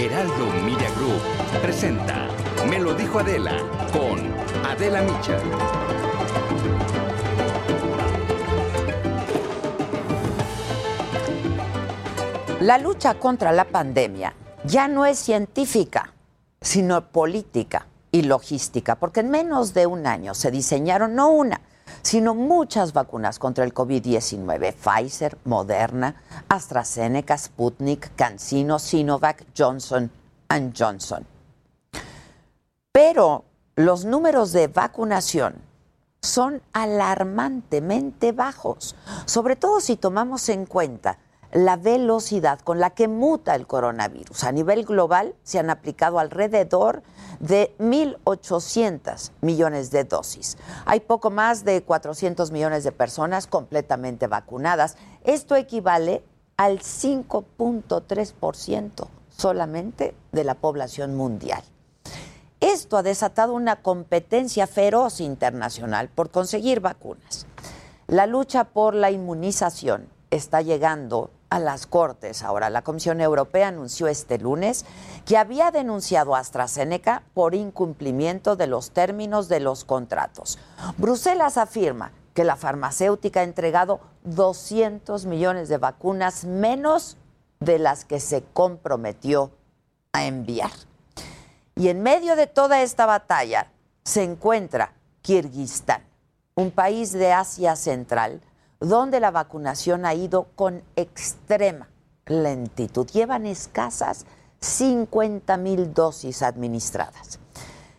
Heraldo Media Group presenta Me lo dijo Adela con Adela Micha. La lucha contra la pandemia ya no es científica, sino política y logística, porque en menos de un año se diseñaron no una, sino muchas vacunas contra el COVID-19, Pfizer, Moderna, AstraZeneca, Sputnik, CanSino, Sinovac, Johnson Johnson. Pero los números de vacunación son alarmantemente bajos, sobre todo si tomamos en cuenta la velocidad con la que muta el coronavirus. A nivel global se han aplicado alrededor de 1.800 millones de dosis. Hay poco más de 400 millones de personas completamente vacunadas. Esto equivale al 5.3% solamente de la población mundial. Esto ha desatado una competencia feroz internacional por conseguir vacunas. La lucha por la inmunización está llegando a las Cortes. Ahora, la Comisión Europea anunció este lunes que había denunciado a AstraZeneca por incumplimiento de los términos de los contratos. Bruselas afirma que la farmacéutica ha entregado 200 millones de vacunas menos de las que se comprometió a enviar. Y en medio de toda esta batalla se encuentra Kirguistán, un país de Asia Central donde la vacunación ha ido con extrema lentitud. Llevan escasas 50 mil dosis administradas.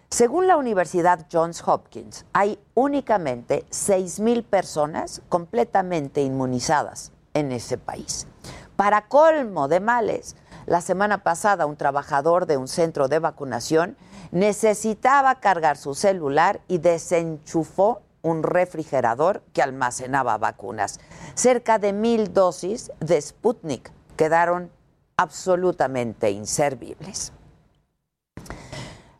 Según la Universidad Johns Hopkins, hay únicamente 6 mil personas completamente inmunizadas en ese país. Para colmo de males, la semana pasada un trabajador de un centro de vacunación necesitaba cargar su celular y desenchufó un refrigerador que almacenaba vacunas. Cerca de mil dosis de Sputnik quedaron absolutamente inservibles.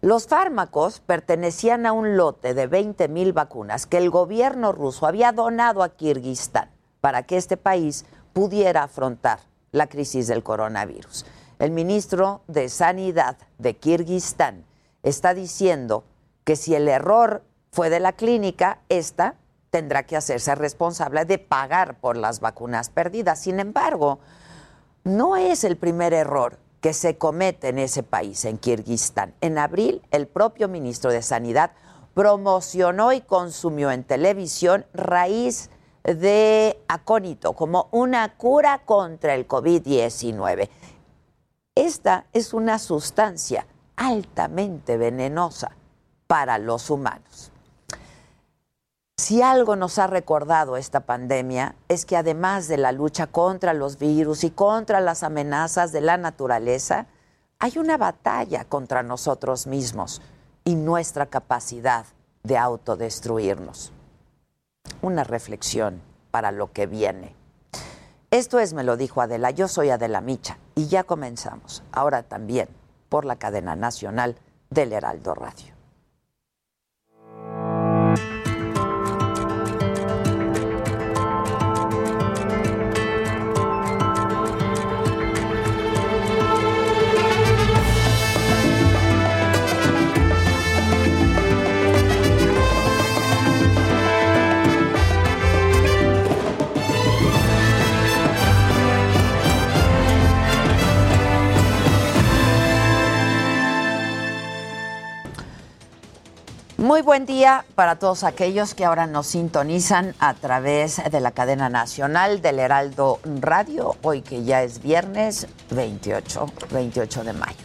Los fármacos pertenecían a un lote de 20 mil vacunas que el gobierno ruso había donado a Kirguistán para que este país pudiera afrontar la crisis del coronavirus. El ministro de Sanidad de Kirguistán está diciendo que si el error fue de la clínica, esta tendrá que hacerse responsable de pagar por las vacunas perdidas. Sin embargo, no es el primer error que se comete en ese país, en Kirguistán. En abril, el propio ministro de Sanidad promocionó y consumió en televisión raíz de acónito como una cura contra el COVID-19. Esta es una sustancia altamente venenosa para los humanos. Si algo nos ha recordado esta pandemia es que además de la lucha contra los virus y contra las amenazas de la naturaleza, hay una batalla contra nosotros mismos y nuestra capacidad de autodestruirnos. Una reflexión para lo que viene. Esto es, me lo dijo Adela, yo soy Adela Micha y ya comenzamos, ahora también por la cadena nacional del Heraldo Radio. Muy buen día para todos aquellos que ahora nos sintonizan a través de la cadena nacional del Heraldo Radio, hoy que ya es viernes 28, 28 de mayo.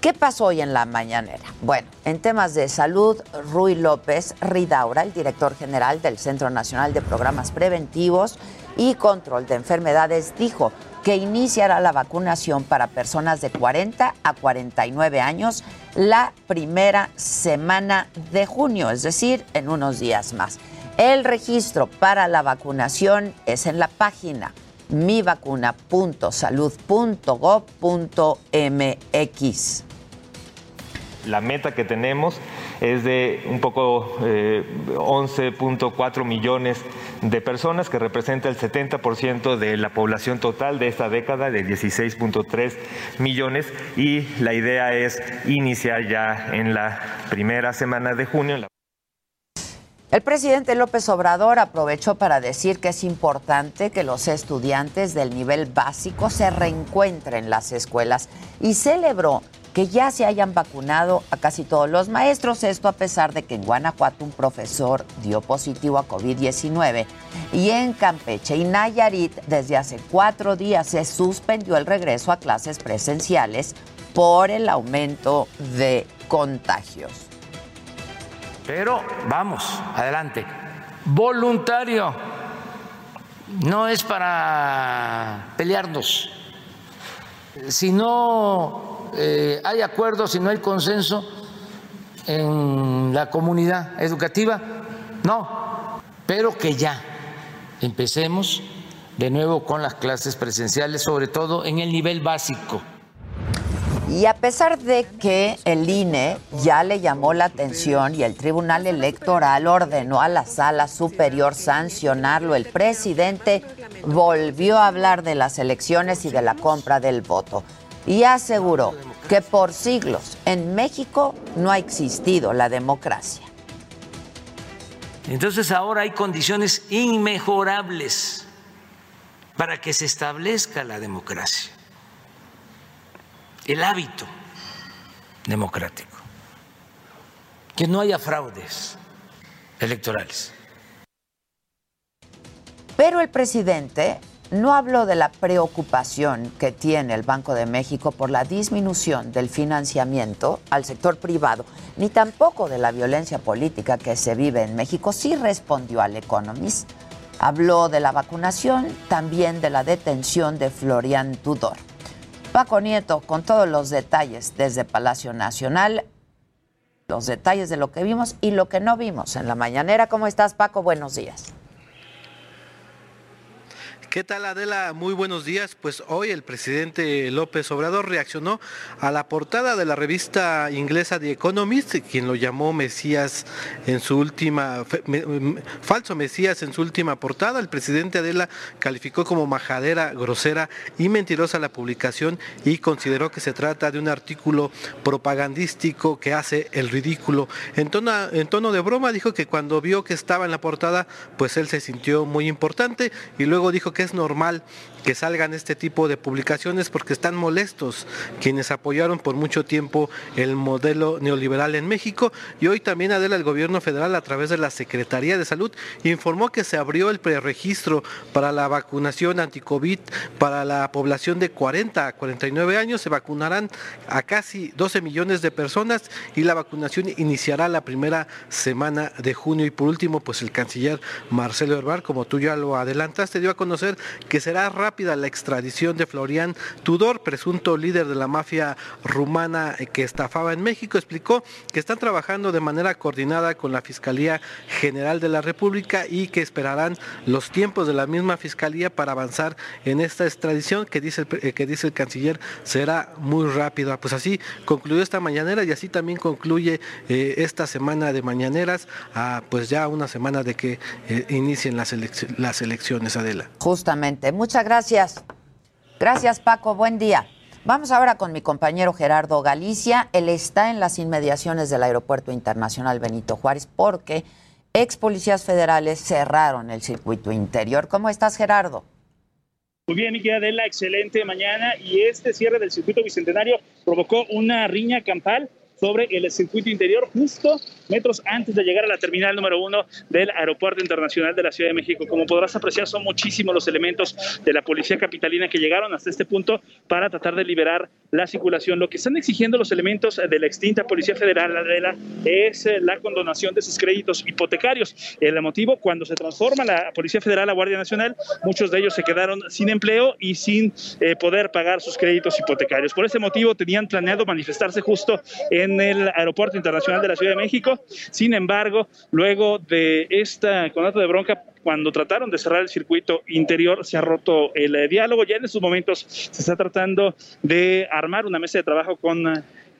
¿Qué pasó hoy en la mañanera? Bueno, en temas de salud, Rui López Ridaura, el director general del Centro Nacional de Programas Preventivos, y Control de Enfermedades dijo que iniciará la vacunación para personas de 40 a 49 años la primera semana de junio, es decir, en unos días más. El registro para la vacunación es en la página mivacuna.salud.gov.mx. La meta que tenemos es de un poco 11.4 eh, millones de personas, que representa el 70% de la población total de esta década, de 16.3 millones, y la idea es iniciar ya en la primera semana de junio. El presidente López Obrador aprovechó para decir que es importante que los estudiantes del nivel básico se reencuentren en las escuelas y celebró que ya se hayan vacunado a casi todos los maestros, esto a pesar de que en Guanajuato un profesor dio positivo a COVID-19 y en Campeche y Nayarit desde hace cuatro días se suspendió el regreso a clases presenciales por el aumento de contagios. Pero vamos, adelante. Voluntario. No es para pelearnos. Si no eh, hay acuerdo, si no hay consenso en la comunidad educativa, no, pero que ya empecemos de nuevo con las clases presenciales, sobre todo en el nivel básico. Y a pesar de que el INE ya le llamó la atención y el Tribunal Electoral ordenó a la Sala Superior sancionarlo, el presidente volvió a hablar de las elecciones y de la compra del voto y aseguró que por siglos en México no ha existido la democracia. Entonces ahora hay condiciones inmejorables para que se establezca la democracia, el hábito democrático, que no haya fraudes electorales. Pero el presidente no habló de la preocupación que tiene el Banco de México por la disminución del financiamiento al sector privado, ni tampoco de la violencia política que se vive en México. Sí respondió al Economist. Habló de la vacunación, también de la detención de Florian Tudor. Paco Nieto, con todos los detalles desde Palacio Nacional, los detalles de lo que vimos y lo que no vimos en la mañanera. ¿Cómo estás, Paco? Buenos días. ¿Qué tal Adela? Muy buenos días. Pues hoy el presidente López Obrador reaccionó a la portada de la revista inglesa The Economist, quien lo llamó Mesías en su última, falso Mesías en su última portada. El presidente Adela calificó como majadera, grosera y mentirosa la publicación y consideró que se trata de un artículo propagandístico que hace el ridículo. En tono, en tono de broma dijo que cuando vio que estaba en la portada, pues él se sintió muy importante y luego dijo que que es normal que salgan este tipo de publicaciones porque están molestos quienes apoyaron por mucho tiempo el modelo neoliberal en México. Y hoy también Adela el gobierno federal a través de la Secretaría de Salud informó que se abrió el preregistro para la vacunación anti-COVID para la población de 40 a 49 años. Se vacunarán a casi 12 millones de personas y la vacunación iniciará la primera semana de junio. Y por último pues el canciller Marcelo Herbar como tú ya lo adelantaste dio a conocer que será rápida la extradición de Florian Tudor, presunto líder de la mafia rumana que estafaba en México. Explicó que están trabajando de manera coordinada con la Fiscalía General de la República y que esperarán los tiempos de la misma Fiscalía para avanzar en esta extradición que dice el, eh, que dice el canciller será muy rápida. Pues así concluyó esta mañanera y así también concluye eh, esta semana de mañaneras, a, pues ya una semana de que eh, inicien las, las elecciones, Adela. Justamente. Muchas gracias. Gracias, Paco. Buen día. Vamos ahora con mi compañero Gerardo Galicia. Él está en las inmediaciones del Aeropuerto Internacional Benito Juárez porque ex policías federales cerraron el circuito interior. ¿Cómo estás, Gerardo? Muy bien, mi querida Adela, excelente mañana. Y este cierre del circuito bicentenario provocó una riña campal sobre el circuito interior, justo metros antes de llegar a la terminal número uno del Aeropuerto Internacional de la Ciudad de México. Como podrás apreciar, son muchísimos los elementos de la Policía Capitalina que llegaron hasta este punto para tratar de liberar la circulación. Lo que están exigiendo los elementos de la extinta Policía Federal es eh, la condonación de sus créditos hipotecarios. El motivo, cuando se transforma la Policía Federal a Guardia Nacional, muchos de ellos se quedaron sin empleo y sin eh, poder pagar sus créditos hipotecarios. Por ese motivo tenían planeado manifestarse justo en el Aeropuerto Internacional de la Ciudad de México. Sin embargo, luego de esta conato de bronca, cuando trataron de cerrar el circuito interior se ha roto el eh, diálogo. Ya en estos momentos se está tratando de armar una mesa de trabajo con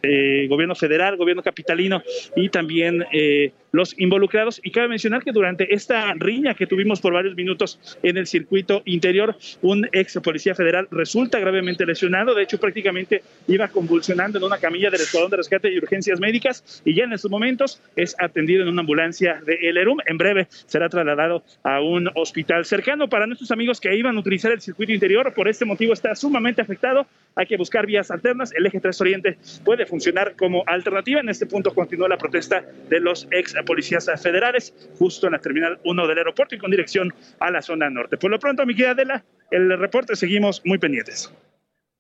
eh, gobierno federal, gobierno capitalino y también eh, los involucrados. Y cabe mencionar que durante esta riña que tuvimos por varios minutos en el circuito interior, un ex policía federal resulta gravemente lesionado. De hecho, prácticamente iba convulsionando en una camilla del Escuadrón de Rescate y Urgencias Médicas y ya en estos momentos es atendido en una ambulancia de El Erum. En breve será trasladado a un hospital cercano. Para nuestros amigos que iban a utilizar el circuito interior, por este motivo está sumamente afectado. Hay que buscar vías alternas. El eje 3 Oriente puede funcionar como alternativa. En este punto continúa la protesta de los ex policías federales justo en la terminal 1 del aeropuerto y con dirección a la zona norte. Por lo pronto, mi querida Adela, el reporte seguimos muy pendientes.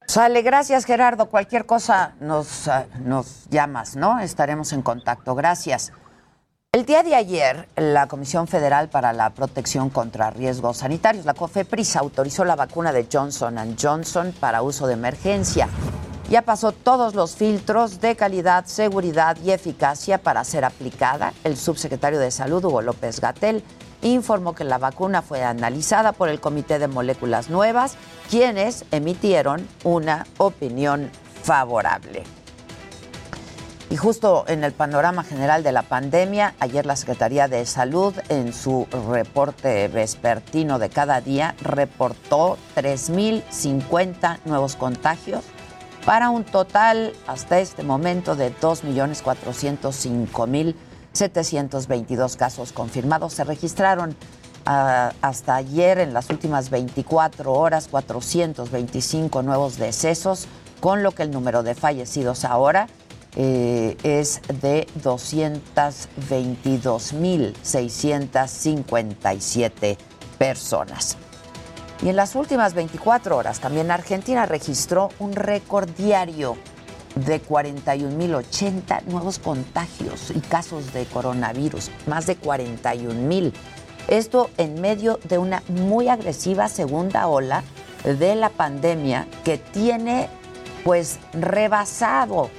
Sale, gracias Gerardo. Cualquier cosa nos, uh, nos llamas, ¿no? Estaremos en contacto. Gracias. El día de ayer, la Comisión Federal para la Protección contra Riesgos Sanitarios, la COFEPRIS, autorizó la vacuna de Johnson Johnson para uso de emergencia ya pasó todos los filtros de calidad, seguridad y eficacia para ser aplicada. El subsecretario de Salud, Hugo López Gatel, informó que la vacuna fue analizada por el Comité de Moléculas Nuevas, quienes emitieron una opinión favorable. Y justo en el panorama general de la pandemia, ayer la Secretaría de Salud en su reporte vespertino de cada día reportó 3.050 nuevos contagios para un total hasta este momento de 2.405.722 casos confirmados. Se registraron ah, hasta ayer, en las últimas 24 horas, 425 nuevos decesos, con lo que el número de fallecidos ahora eh, es de 222.657 personas. Y en las últimas 24 horas también Argentina registró un récord diario de 41.080 nuevos contagios y casos de coronavirus, más de 41.000. Esto en medio de una muy agresiva segunda ola de la pandemia que tiene pues rebasado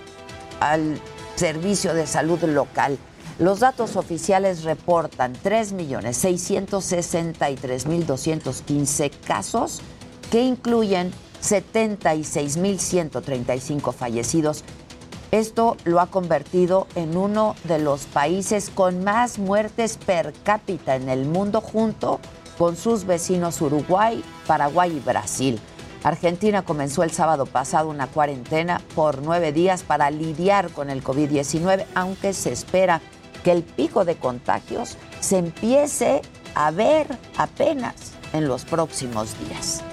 al servicio de salud local. Los datos oficiales reportan 3.663.215 casos que incluyen 76.135 fallecidos. Esto lo ha convertido en uno de los países con más muertes per cápita en el mundo junto con sus vecinos Uruguay, Paraguay y Brasil. Argentina comenzó el sábado pasado una cuarentena por nueve días para lidiar con el COVID-19, aunque se espera que el pico de contagios se empiece a ver apenas en los próximos días.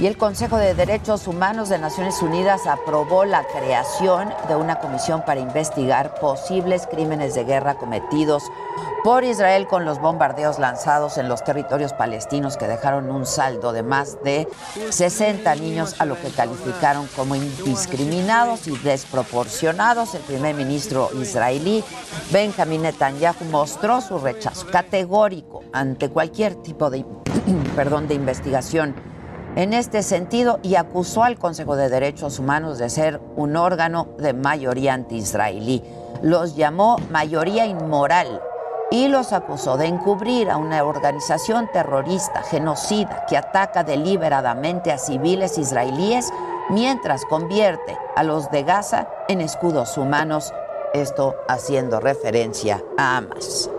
Y el Consejo de Derechos Humanos de Naciones Unidas aprobó la creación de una comisión para investigar posibles crímenes de guerra cometidos por Israel con los bombardeos lanzados en los territorios palestinos que dejaron un saldo de más de 60 niños a lo que calificaron como indiscriminados y desproporcionados. El primer ministro israelí Benjamin Netanyahu mostró su rechazo categórico ante cualquier tipo de, perdón, de investigación en este sentido y acusó al Consejo de Derechos Humanos de ser un órgano de mayoría anti-israelí. Los llamó mayoría inmoral y los acusó de encubrir a una organización terrorista genocida que ataca deliberadamente a civiles israelíes mientras convierte a los de Gaza en escudos humanos, esto haciendo referencia a Hamas.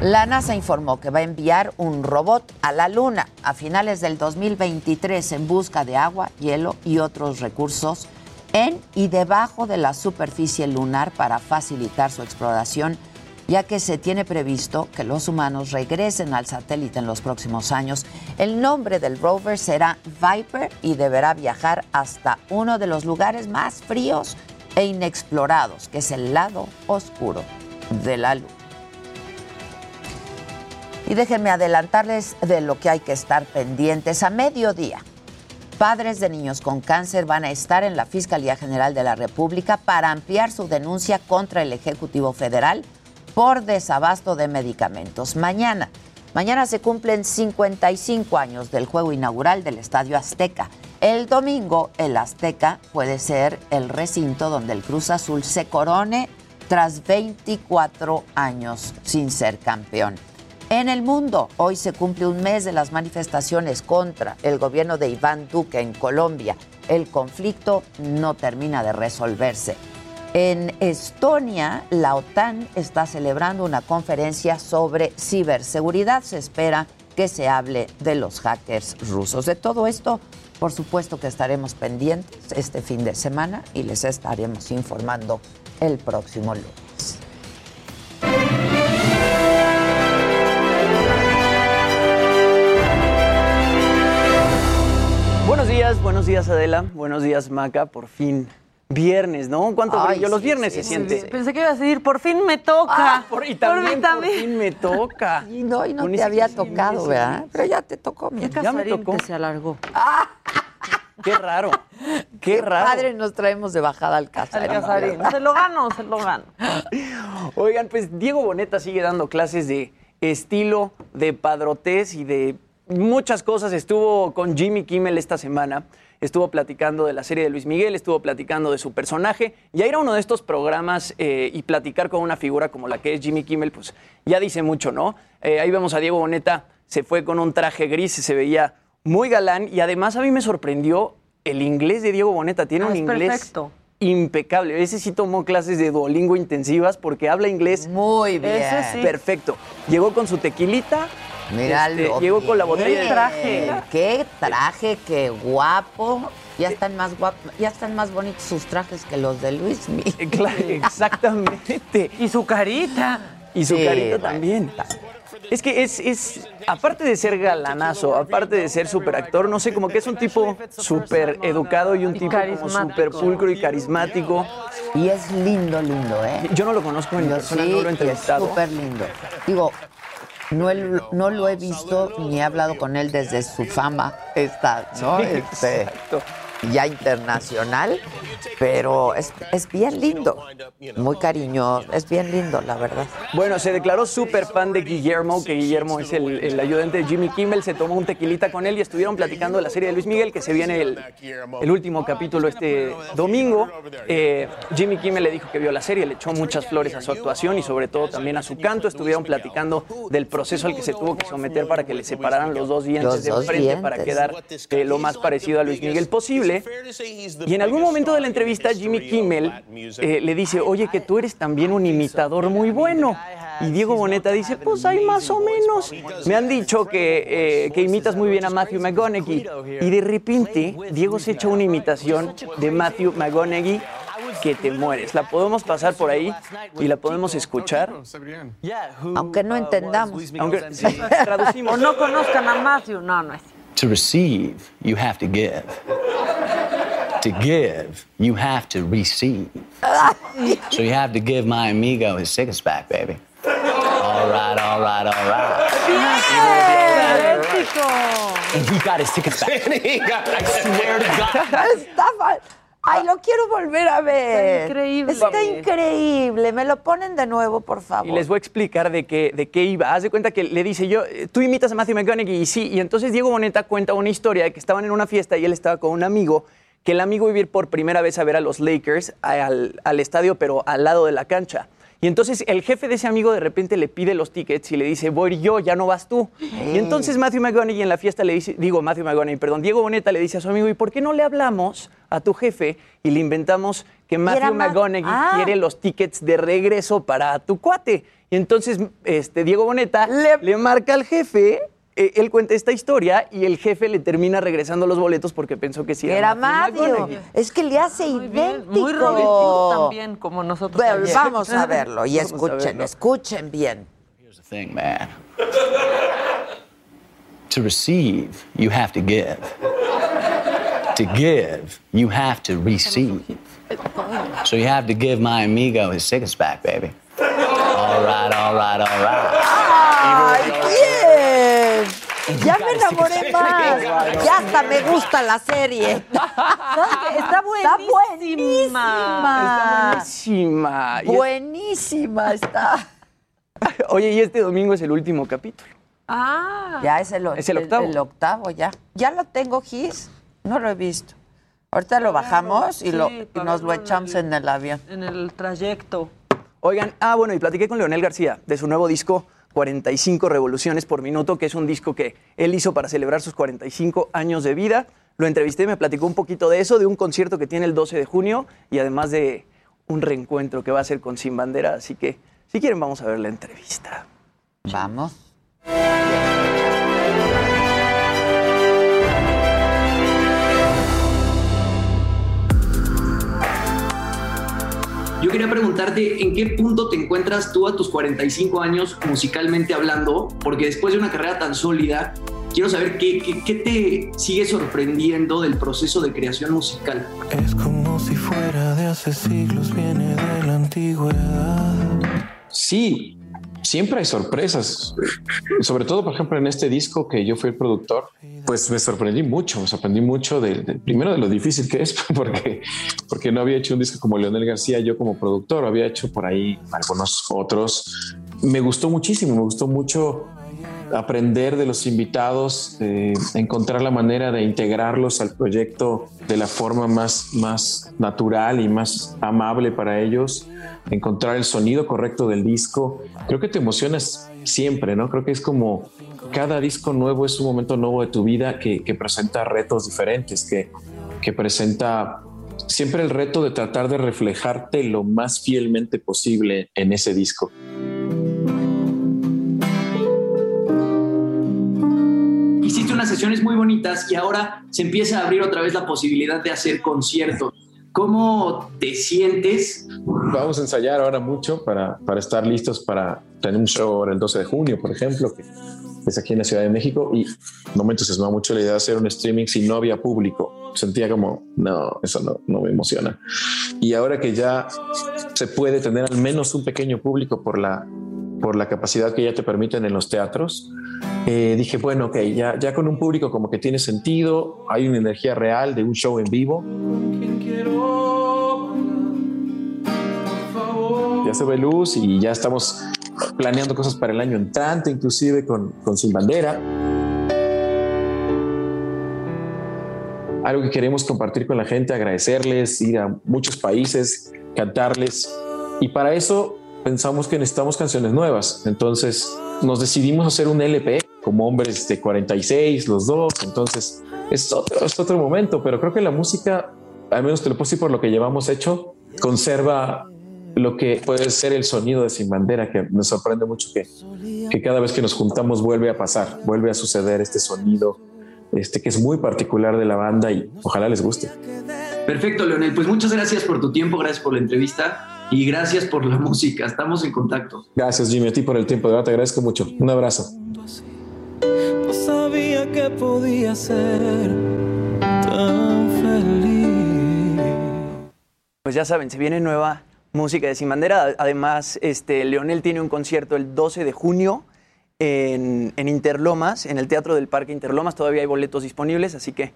La NASA informó que va a enviar un robot a la Luna a finales del 2023 en busca de agua, hielo y otros recursos en y debajo de la superficie lunar para facilitar su exploración ya que se tiene previsto que los humanos regresen al satélite en los próximos años. El nombre del rover será Viper y deberá viajar hasta uno de los lugares más fríos e inexplorados, que es el lado oscuro de la luna. Y déjenme adelantarles de lo que hay que estar pendientes a mediodía. Padres de niños con cáncer van a estar en la Fiscalía General de la República para ampliar su denuncia contra el Ejecutivo Federal por desabasto de medicamentos. Mañana, mañana se cumplen 55 años del juego inaugural del Estadio Azteca. El domingo, el Azteca puede ser el recinto donde el Cruz Azul se corone tras 24 años sin ser campeón. En el mundo, hoy se cumple un mes de las manifestaciones contra el gobierno de Iván Duque en Colombia. El conflicto no termina de resolverse. En Estonia, la OTAN está celebrando una conferencia sobre ciberseguridad. Se espera que se hable de los hackers rusos. De todo esto, por supuesto que estaremos pendientes este fin de semana y les estaremos informando el próximo lunes. Buenos días, Adela, buenos días Maca, por fin. Viernes, ¿no? ¿Cuánto Ay, brillo? Los sí, viernes sí, se sí, siente. Pensé que ibas a decir, por fin me toca. Ah, por- y Por también por, también. fin me toca. Y no, y no Con te había tocado, ¿verdad? Pero ya te tocó, mi Qué Ya me tocó. que se alargó. Qué raro. Qué raro. Padre, nos traemos de bajada al Al Casarín. casarín. Se lo gano, se lo gano. Oigan, pues Diego Boneta sigue dando clases de estilo, de padrotés y de muchas cosas. Estuvo con Jimmy Kimmel esta semana. Estuvo platicando de la serie de Luis Miguel, estuvo platicando de su personaje. Ya ir a uno de estos programas eh, y platicar con una figura como la que es Jimmy Kimmel, pues ya dice mucho, ¿no? Eh, ahí vemos a Diego Boneta, se fue con un traje gris, se veía muy galán y además a mí me sorprendió el inglés de Diego Boneta. Tiene Ah, un es inglés perfecto. impecable. Ese sí tomó clases de Duolingo intensivas porque habla inglés Muy bien. Ese sí. perfecto. Llegó con su tequilita. Míralo. este, llegó con la botella de traje. Qué traje, qué guapo. Ya están más guapos, ya están más bonitos sus trajes que los de Luis Miguel. Eh, claro, exactamente. Y su carita. Y su Sí, carita también. Es que es, es, aparte de ser galanazo, aparte de ser súper actor, no sé, como que es un tipo súper educado y un tipo como súper pulcro y carismático. Y es lindo, lindo, ¿eh? Yo no lo conozco en Yo persona, sí, no lo he y es entrevistado. súper lindo. Digo, no, el- no lo he visto ni he hablado con él desde su fama esta, ¿no? Este, Exacto. Ya internacional, pero es, es bien lindo, muy cariñoso, es bien lindo, la verdad. Bueno, se declaró súper fan de Guillermo, que Guillermo es el, el ayudante de Jimmy Kimmel, se tomó un tequilita con él y estuvieron platicando de la serie de Luis Miguel, que se viene el, el último capítulo este domingo. Eh, Jimmy Kimmel le dijo que vio la serie, le echó muchas flores a su actuación y sobre todo también a su canto. Estuvieron platicando del proceso al que se tuvo que someter para que le separaran los dos dientes Los de dos enfrente para quedar eh, lo más parecido a Luis Miguel posible. Y en algún momento de la entrevista Jimmy Kimmel eh, le dice, oye, que tú eres también un imitador muy bueno. Y Diego Boneta dice, pues hay más o menos. Me han dicho que, eh, que imitas muy bien a Matthew McConaughey. Y de repente Diego se echa una imitación de Matthew McConaughey que te mueres. La podemos pasar por ahí y la podemos escuchar. Aunque no entendamos. Aunque sí, traducimos. O no conozcan a Matthew. No, no es. To receive, you have to give. To give, you have to receive. so you have to give my amigo his six pack, baby. All right, all right, all right. ¡Idéntico! And he got his tickets back. I swear to God. Está mal. Ay, lo quiero volver a ver. Está increíble. Está increíble. Me lo ponen de nuevo, por favor. Y les voy a explicar de qué, de qué iba. Haz de cuenta que le dice yo, eh, tú imitas a Matthew McConaughey y sí. Y entonces Diego Boneta cuenta una historia de que estaban en una fiesta y él estaba con un amigo, que el amigo iba a ir por primera vez a ver a los Lakers al, al estadio, pero al lado de la cancha. Y entonces el jefe de ese amigo de repente le pide los tickets y le dice, voy yo, ya no vas tú. Y entonces Matthew McConaughey en la fiesta le dice, digo Matthew McConaughey, perdón, Diego Boneta le dice a su amigo, ¿y por qué no le hablamos a tu jefe y le inventamos que Matthew Ma- McConaughey Ah. quiere los tickets de regreso para tu cuate? Y entonces este, Diego Boneta le, Le- marca al jefe eh, él cuenta esta historia y el jefe le termina regresando los boletos porque pensó que sí Era Matthew Mario. Es que le hace Muy bien, idéntico. muy Robin Hood también, como nosotros. Bueno, ayer. vamos a verlo y escuchen, verlo. escuchen bien. Here's the thing, man. To receive, you have to give. To give, you have to receive. So you have to give my amigo his tickets back, baby. All right, all right, all right. Ya me enamoré más. Ya hasta me gusta la serie. Está buenísima. Buenísima. Y es- Buenísima está. Oye, y este domingo es el último capítulo. Ah. Ya es el, Es el octavo. El, octavo, ya. Ya lo tengo, Gis. No lo he visto. Ahorita lo bajamos y, Sí, lo, y nos lo verlo en echamos el- en el avión. En el trayecto. Oigan, ah, bueno, y platiqué con Leonel García de su nuevo disco 45 revoluciones por minuto, que es un disco que él hizo para celebrar sus 45 años de vida. Lo entrevisté, me platicó un poquito de eso, de un concierto que tiene el 12 de junio y además de un reencuentro que va a hacer con Sin Bandera. Así que, si quieren, vamos a ver la entrevista. Vamos. Yo quería preguntarte en qué punto te encuentras tú a tus 45 años musicalmente hablando, porque después de una carrera tan sólida, quiero saber qué, qué- qué te sigue sorprendiendo del proceso de creación musical. Es como si fuera de hace siglos, viene de la antigüedad. Sí, siempre hay sorpresas. Sobre todo, por ejemplo, en este disco que yo fui el productor, pues me sorprendí mucho, me sorprendí mucho de, de- primero de lo difícil que es, porque, porque no había hecho un disco como Leonel García yo como productor, había hecho por ahí algunos otros. Me gustó muchísimo, me gustó mucho aprender de los invitados, encontrar la manera de integrarlos al proyecto de la forma más, más natural y más amable para ellos, encontrar el sonido correcto del disco. Creo que te emocionas siempre, ¿no? Creo que es como cada disco nuevo es un momento nuevo de tu vida que, que presenta retos diferentes, que, que presenta siempre el reto de tratar de reflejarte lo más fielmente posible en ese disco. Unas sesiones muy bonitas y ahora se empieza a abrir otra vez la posibilidad de hacer conciertos. ¿Cómo te sientes? Vamos a ensayar ahora mucho para, para estar listos para tener un show ahora el 12 de junio, por ejemplo, que es aquí en la Ciudad de México y no me entusiasmaba mucho la idea de hacer un streaming si no había público. Sentía como, no, eso no, no me emociona. Y ahora que ya se puede tener al menos un pequeño público por la, por la capacidad que ya te permiten en los teatros, eh, dije, bueno, ok, ya, ya con un público como que tiene sentido, hay una energía real de un show en vivo. ya se ve luz y ya estamos planeando cosas para el año entrante, inclusive con, con Sin Bandera. Algo que queremos compartir con la gente, agradecerles, ir a muchos países, cantarles. Y para eso pensamos que necesitamos canciones nuevas. Entonces nos decidimos hacer un LP como hombres de 46, los dos. Entonces es otro, es otro momento, pero creo que la música, al menos te lo puedo decir por lo que llevamos hecho, conserva lo que puede ser el sonido de Sin Bandera, que me sorprende mucho que, que cada vez que nos juntamos vuelve a pasar, vuelve a suceder este sonido, este que es muy particular de la banda y ojalá les guste. Perfecto, Leonel. Pues muchas gracias por tu tiempo, gracias por la entrevista y gracias por la música. Estamos en contacto. Gracias Jimmy, a ti por el tiempo, de verdad te agradezco mucho. Un abrazo. No sabía que podía ser tan feliz. Pues ya saben, se viene nueva música de Sin Bandera. Además, este, Leonel tiene un concierto el 12 de junio en, en Interlomas, en el Teatro del Parque Interlomas. Todavía hay boletos disponibles, así que,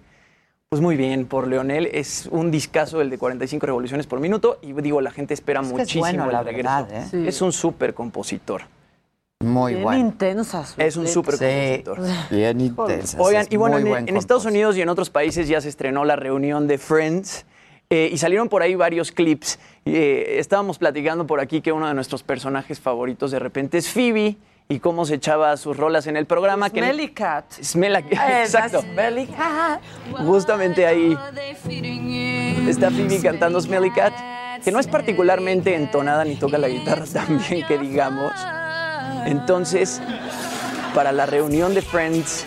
pues muy bien por Leonel. Es un discazo el de 45 revoluciones por minuto y digo, la gente espera Es que es muchísimo bueno, el la regreso. verdad, ¿eh? Sí. Es un súper compositor. Muy Bien bueno. intensa su Es un súper Sí, compositor. bien intensa. Oigan, es y bueno, en, buen en Estados. Unidos y en otros países ya se estrenó la reunión de Friends eh, y salieron por ahí varios clips. Eh, estábamos platicando por aquí que uno de nuestros personajes favoritos de repente es Phoebe y cómo se echaba sus rolas en el programa. que- Smelly Cat. Smell a- Esa Exacto. Smelly Cat. Justamente ahí está Phoebe cantando Smelly Cat, que no es particularmente entonada ni toca la guitarra tan bien que digamos. Entonces, para la reunión de Friends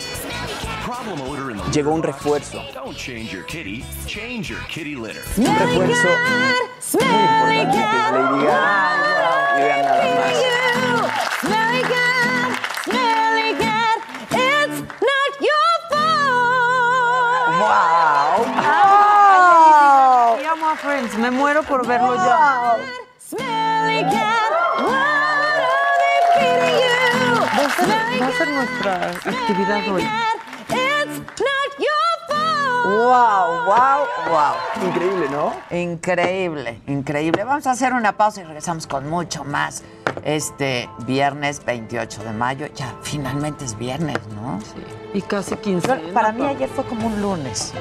llegó un refuerzo. Don't change your kitty, change your kitty litter. Un refuerzo muy importante que es Lady Gaga. Y vean nada más. Smelly cat, smelly cat, it's not your fault. ¡Wow! ¡Wow! Amo a Friends, me muero por verlo ya. Va a ser, nuestra actividad hoy. It's not your fault. Wow, wow, wow. Increíble, ¿no? Increíble, increíble. Vamos a hacer una pausa y regresamos con mucho más. Este viernes 28 de mayo, ya finalmente es viernes, ¿no? Sí. Y casi 15. Para mí ayer fue como un lunes.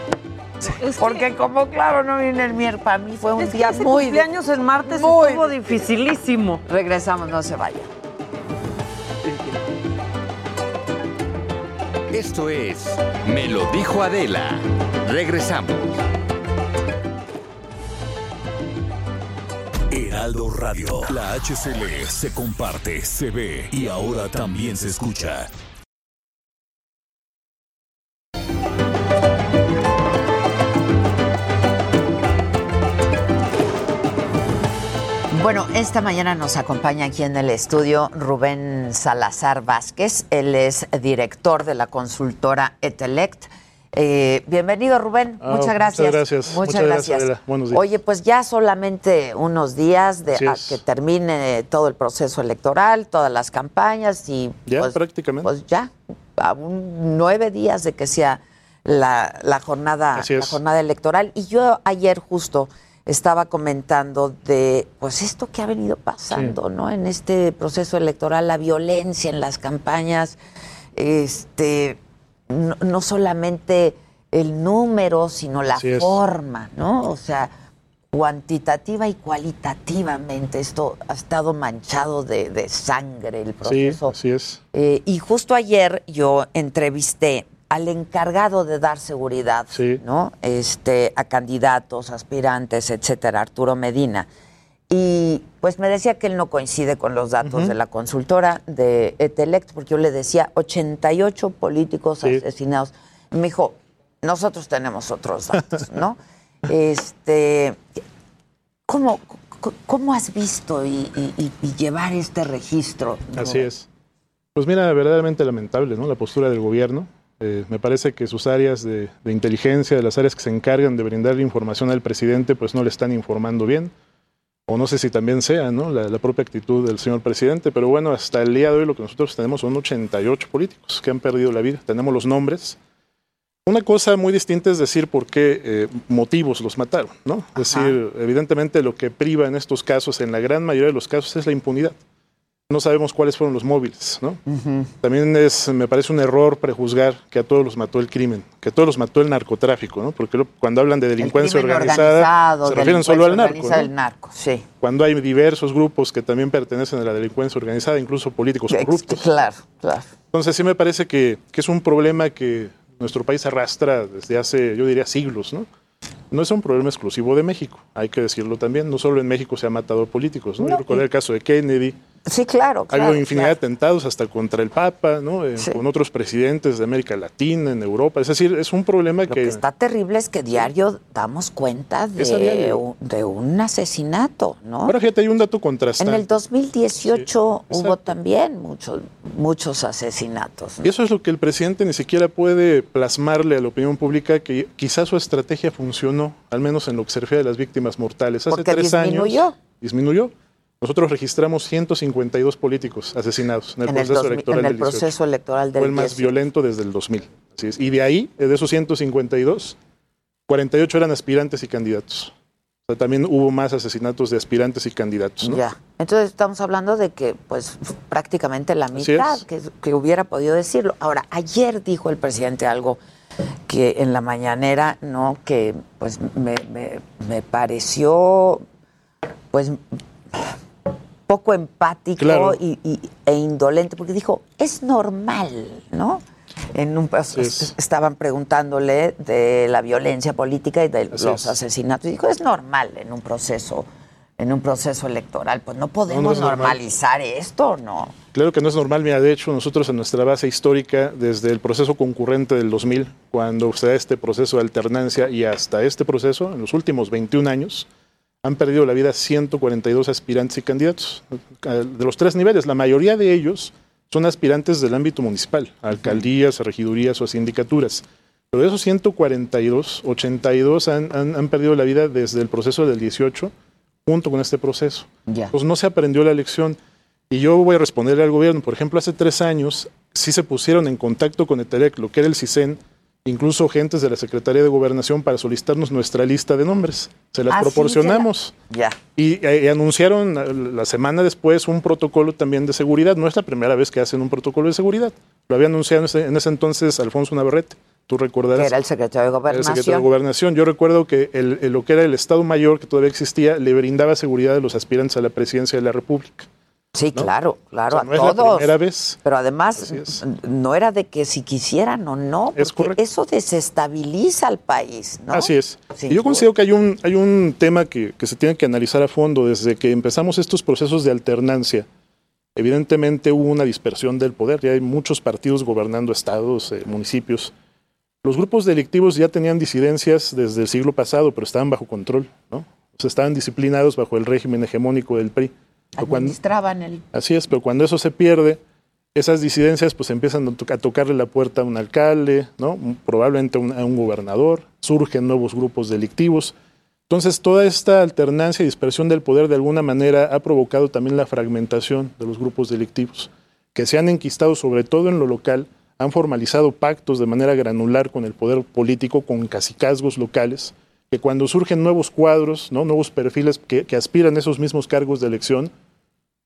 Porque como claro no viene el miércoles, para mí fue un Es que día ese muy cumpleaños el martes muy estuvo dificilísimo. Regresamos, no se vayan. Esto es Me lo dijo Adela. Regresamos. Heraldo Radio. La HCL se comparte, se ve y ahora también se escucha. Esta mañana nos acompaña aquí en el estudio Rubén Salazar Vázquez. Él es director de la consultora Etelect. Eh, bienvenido, Rubén. Ah, muchas muchas gracias. Muchas, Muchas gracias. Buenos días. Oye, pues ya solamente unos días de a que termine todo el proceso electoral, todas las campañas y Ya, pues, prácticamente. pues ya, a un- nueve días de que sea la, la jornada, la jornada electoral. Y yo ayer justo estaba comentando de pues esto que ha venido pasando, ¿no? En este proceso electoral, la violencia en las campañas, este no, no solamente el número, sino la Así es. forma, ¿no? O sea, cuantitativa y cualitativamente esto ha estado manchado de, de sangre el Sí, proceso. así es. Eh, y justo ayer yo entrevisté al encargado de dar seguridad, ¿no? Este, a candidatos, aspirantes, etcétera, Arturo Medina. Y pues me decía que él no coincide con los datos de la consultora de Etelect, porque yo le decía 88 políticos asesinados. Me dijo, nosotros tenemos otros datos, ¿no? este, ¿cómo, cómo has visto y, y- llevar este registro? Así es. Pues mira, verdaderamente lamentable, ¿no? La postura del gobierno. Eh, me parece que sus áreas de, de inteligencia, de las áreas que se encargan de brindarle información al presidente, pues no le están informando bien. O no sé si también sea, ¿no? La, la propia actitud del señor presidente. Pero bueno, hasta el día de hoy lo que nosotros tenemos son 88 políticos que han perdido la vida. Tenemos los nombres. Una cosa muy distinta es decir por qué eh, motivos los mataron, ¿no? Es decir, evidentemente lo que priva en estos casos, en la gran mayoría de los casos, es la impunidad. No sabemos cuáles fueron los móviles, ¿no? También es, me parece un error prejuzgar que a todos los mató el crimen, que a todos los mató el narcotráfico, ¿no? Porque lo- cuando hablan de delincuencia organizada, se refieren solo al narco. narco, sí. Cuando hay diversos grupos que también pertenecen a la delincuencia organizada, incluso políticos corruptos. Claro, claro. Entonces sí me parece que, que es un problema que nuestro país arrastra desde hace, yo diría, siglos, ¿no? No es un problema exclusivo de México, hay que decirlo también. No solo en México se ha matado políticos, ¿no? No, Yo recordé el caso de Kennedy. Sí, claro. Ha claro, habido infinidad claro. de atentados hasta contra el Papa, ¿no? Eh, Con otros presidentes de América Latina, en Europa. Es decir, es un problema Lo que... que está terrible es que diario damos cuenta de, un- de un asesinato, ¿no? Ahora fíjate, hay un dato En contrastante. el 2018 hubo exacto. también muchos, muchos asesinatos. ¿no? Y eso es lo que el presidente ni siquiera puede plasmarle a la opinión pública, que quizás su estrategia funcionó, al menos en lo que se refiere a las víctimas mortales. Hace Porque tres disminuyó. años disminuyó. Nosotros registramos 152 políticos asesinados en el En el, proceso 2000 electoral en el del 18. proceso electoral del Fue el más 18. violento desde el 2000. Así es. Y de ahí, de esos 152, 48 eran aspirantes y candidatos. O sea, también hubo más asesinatos de aspirantes y candidatos. ¿no? Ya. Entonces estamos hablando de que, pues, prácticamente la mitad es. que, que hubiera podido decirlo. Ahora, ayer dijo el presidente algo que en la mañanera, ¿no? Que, pues, me, me- me pareció, pues, poco empático Claro. y, y- e indolente, porque dijo, es normal, ¿no? En un, es. estaban preguntándole de la violencia política y de Así los es. asesinatos. Y dijo, es normal en un proceso en un proceso electoral. Pues no podemos No, no es normal. normalizar esto, ¿no? Claro que no es normal. Mira, de hecho, nosotros en nuestra base histórica, desde el proceso concurrente del 2000, cuando se da este proceso de alternancia y hasta este proceso, en los últimos 21 años, han perdido la vida 142 aspirantes y candidatos eh, de los tres niveles. La mayoría de ellos son aspirantes del ámbito municipal, a alcaldías, a regidurías o a sindicaturas. Pero de esos 142, 82 han, han- han perdido la vida desde el proceso del 18 junto con este proceso. Ya. Pues no se aprendió la lección. Y yo voy a responderle al gobierno. Por ejemplo, hace tres años sí se pusieron en contacto con ETELEC, lo que era el CISEN, incluso agentes de la Secretaría de Gobernación para solicitarnos nuestra lista de nombres. Se las Ah, sí, proporcionamos. Ya. Y, eh, y anunciaron eh, la semana después un protocolo también de seguridad. No es la primera vez que hacen un protocolo de seguridad. Lo había anunciado en ese, en ese entonces Alfonso Navarrete. Tú recordarás. Que era el secretario de El secretario de Gobernación. Gobernación. Yo recuerdo que el- el- lo que era el Estado Mayor, que todavía existía, le brindaba seguridad a los aspirantes a la presidencia de la República. Sí, claro, claro, O sea, no a es la todos. primera vez. Pero además, no era de que si quisieran o no, porque eso desestabiliza al país, ¿no? Así es. Sin Y yo considero que hay un, hay un tema que, que se tiene que analizar a fondo desde que empezamos estos procesos de alternancia. Evidentemente hubo una dispersión del poder, ya hay muchos partidos gobernando estados, eh, municipios. Los grupos delictivos ya tenían disidencias desde el siglo pasado, pero estaban bajo control, ¿no? O sea, estaban disciplinados bajo el régimen hegemónico del PRI. Pero cuando- Administraban el... Así es, pero cuando eso se pierde, esas disidencias pues empiezan a tocarle la puerta a un alcalde, ¿no? probablemente a un, a un gobernador, surgen nuevos grupos delictivos. Entonces, toda esta alternancia y dispersión del poder de alguna manera ha provocado también la fragmentación de los grupos delictivos, que se han enquistado sobre todo en lo local, han formalizado pactos de manera granular con el poder político, con cacicazgos locales, que cuando surgen nuevos cuadros, ¿no? nuevos perfiles que, que aspiran a esos mismos cargos de elección,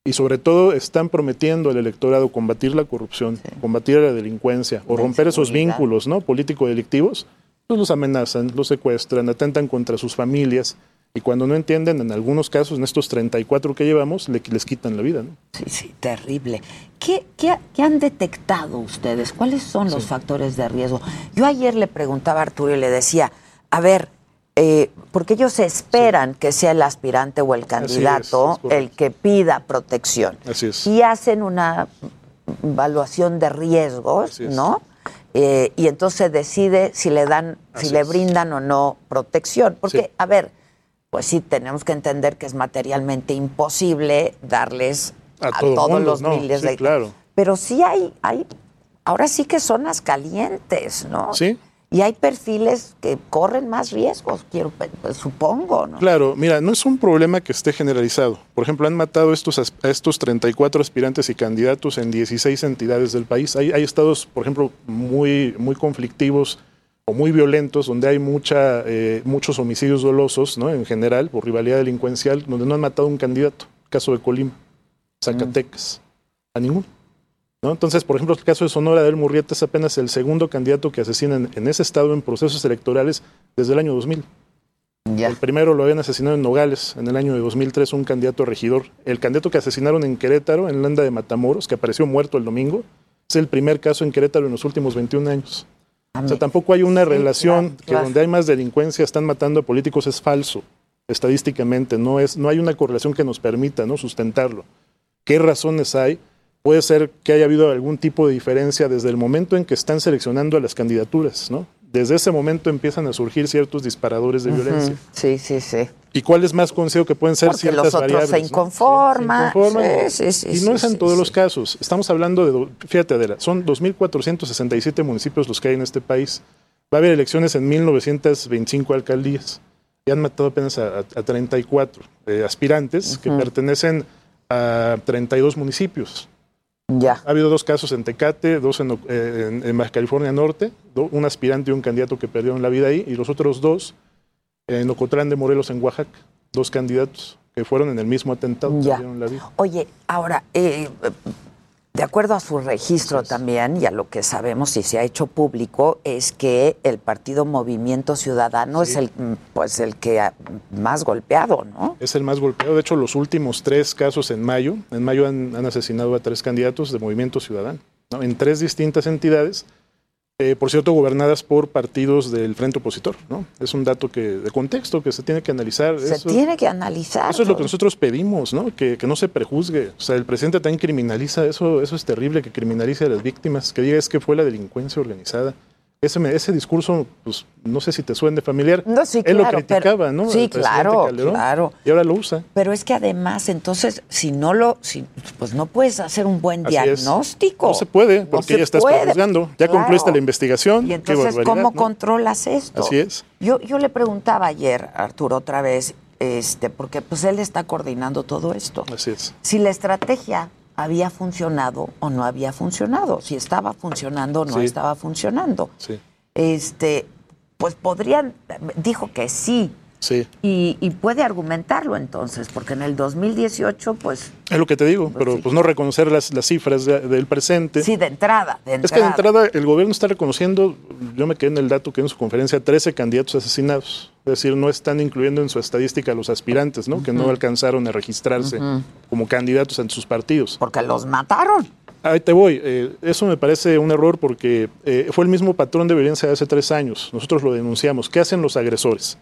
y sobre todo están prometiendo al electorado combatir la corrupción, combatir la delincuencia o romper esos vínculos ¿no? político-delictivos, pues los amenazan, los secuestran, atentan contra sus familias y cuando no entienden, en algunos casos, en estos 34 que llevamos, le- les quitan la vida. ¿no? Sí, sí, terrible. ¿Qué, qué, qué han detectado ustedes? ¿Cuáles son los factores de riesgo? Yo ayer le preguntaba a Arturo y le decía, a ver, eh, porque ellos esperan que sea el aspirante o el candidato es el que pida protección. Así es. Y hacen una evaluación de riesgos, ¿no? Eh, y entonces decide si le dan, si le es. brindan o no protección. Porque, Sí. a ver, pues sí tenemos que entender que es materialmente imposible darles A a, todo todos mundo, los ¿no? miles Sí, de claro. Pero sí hay, hay, ahora sí que zonas calientes, ¿no? Sí. Y hay perfiles que corren más riesgos, quiero, pues, supongo, ¿no? Claro, mira, no es un problema que esté generalizado. Por ejemplo, han matado estos, a estos 34 aspirantes y candidatos en 16 entidades del país. Hay, hay estados, por ejemplo, muy, muy conflictivos o muy violentos, donde hay mucha, eh, muchos homicidios dolosos, ¿no? En general, por rivalidad delincuencial, donde no han matado a un candidato. Caso de Colima, Zacatecas, a ninguno. ¿No? Entonces, por ejemplo, el caso de Sonora del Murrieta es apenas el segundo candidato que asesinan en ese estado en procesos electorales desde el año 2000. El primero lo habían asesinado en Nogales en el año de 2003, un candidato a regidor. El candidato que asesinaron en Querétaro, en Landa de Matamoros, que apareció muerto el domingo, es el primer caso en Querétaro en los últimos 21 años. O sea, tampoco hay una relación claro, que claro. donde hay más delincuencia están matando a políticos es falso, estadísticamente. No, es, no hay una correlación que nos permita ¿no? sustentarlo. ¿Qué razones hay? Puede ser que haya habido algún tipo de diferencia desde el momento en que están seleccionando a las candidaturas, ¿no? Desde ese momento empiezan a surgir ciertos disparadores de violencia. Sí, sí, sí. ¿Y cuál es más considero que pueden ser Porque ciertas los otros variables? se ¿no? inconforman. Se inconforman. Sí, sí, sí, y no es en todos los casos. Estamos hablando de, fíjate Adela, son 2.467 municipios los que hay en este país. Va a haber elecciones en 1.925 alcaldías. Y han matado apenas a, a- a 34 eh, aspirantes que pertenecen a 32 municipios. Ya. Ha habido dos casos en Tecate, dos en, eh, en- en Baja California Norte, do- un aspirante y un candidato que perdieron la vida ahí, y los otros dos en Ocotlán de Morelos, en Oaxaca, dos candidatos que fueron en el mismo atentado, Ya. perdieron la vida. Oye, ahora, eh, de acuerdo a su registro también y a lo que sabemos y se ha hecho público, es que el partido Movimiento Ciudadano es el, mm, pues, el que ha más golpeado, ¿no? Es el más golpeado. De hecho, los últimos tres casos en mayo, en mayo han, han asesinado a tres candidatos de Movimiento Ciudadano, ¿no? en tres distintas entidades. Eh, por cierto, gobernadas por partidos del frente opositor. ¿no? Es un dato que, de contexto que se tiene que analizar. Se Eso- tiene que analizar. Eso es lo que nosotros pedimos, ¿no? Que, que no se prejuzgue. O sea, el presidente también criminaliza eso, eso es terrible, que criminalice a las víctimas, que diga es que fue la delincuencia organizada. Ese, ese discurso, pues no sé si te suene familiar. No, sí, Él lo criticaba, pero- ¿no? sí, claro, Calderón, claro. Y ahora lo usa. Pero es que además, entonces, si no lo, si, pues no puedes hacer un buen Así es. diagnóstico. No se puede, No porque se ya estás puede, prejuzgando. Ya claro. concluiste la investigación. Y entonces, ¿cómo ¿no? controlas esto? Así es. Yo, yo le preguntaba ayer, Arturo, otra vez, este, porque pues él está coordinando todo esto. Así es. Si la estrategia había funcionado o no había funcionado, si estaba funcionando o no Sí. estaba funcionando. Sí. Este, pues podrían, dijo que sí, Sí. y, y puede argumentarlo entonces, porque en el 2018, pues Es lo que te digo, pero pues no reconocer las, las cifras de- del presente. sí, de entrada, de Es que de entrada. el gobierno está reconociendo, yo me quedé en el dato que en su conferencia, 13 candidatos asesinados. Es decir, no están incluyendo en su estadística a los aspirantes, ¿no? Que no alcanzaron a registrarse como candidatos ante sus partidos. Porque los mataron. Ahí te voy. eh, eso me parece un error porque eh, fue el mismo patrón de violencia de hace tres años. Nosotros lo denunciamos. ¿Qué hacen los agresores?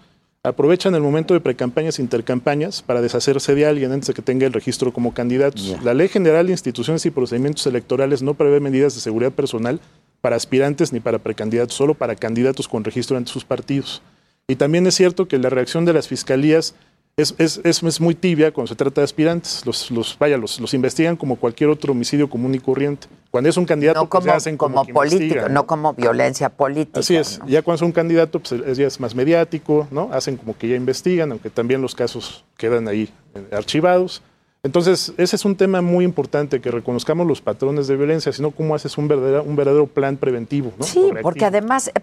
Aprovechan el momento de precampañas e intercampañas para deshacerse de alguien antes de que tenga el registro como candidatos. La Ley General de Instituciones y Procedimientos Electorales no prevé medidas de seguridad personal para aspirantes ni para precandidatos, solo para candidatos con registro ante sus partidos. Y también es cierto que la reacción de las fiscalías es, es, es- es muy tibia cuando se trata de aspirantes. Los, los, vaya, los, los investigan como cualquier otro homicidio común y corriente. Cuando es un candidato, No pues, como, ya hacen como, como político, no como violencia política. Así es. Ya cuando es un candidato, pues es, ya es más mediático, ¿no? Hacen como que ya investigan, aunque también los casos quedan ahí eh, archivados. Entonces, ese es un tema muy importante, que reconozcamos los patrones de violencia, sino cómo haces un verdadero, un verdadero plan preventivo, ¿no? Sí, Correctivo. porque además, eh,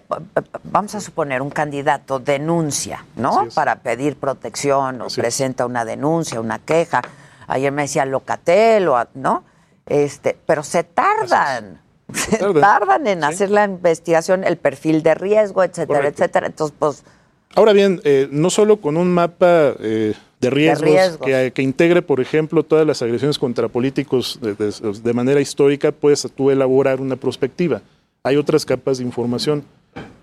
vamos a suponer, un candidato denuncia, ¿no? Para pedir protección o presenta una denuncia, una queja. Ayer me decía Locatel, o, ¿no? Este, pero se tardan. Se tardan. tardan en hacer la investigación, el perfil de riesgo, etcétera, Correcto. etcétera. Entonces, pues, Ahora bien, eh, no solo con un mapa eh, de, riesgos riesgos. Que, que integre, por ejemplo, todas las agresiones contra políticos de, de- de manera histórica, puedes tú elaborar una prospectiva. Hay otras capas de información.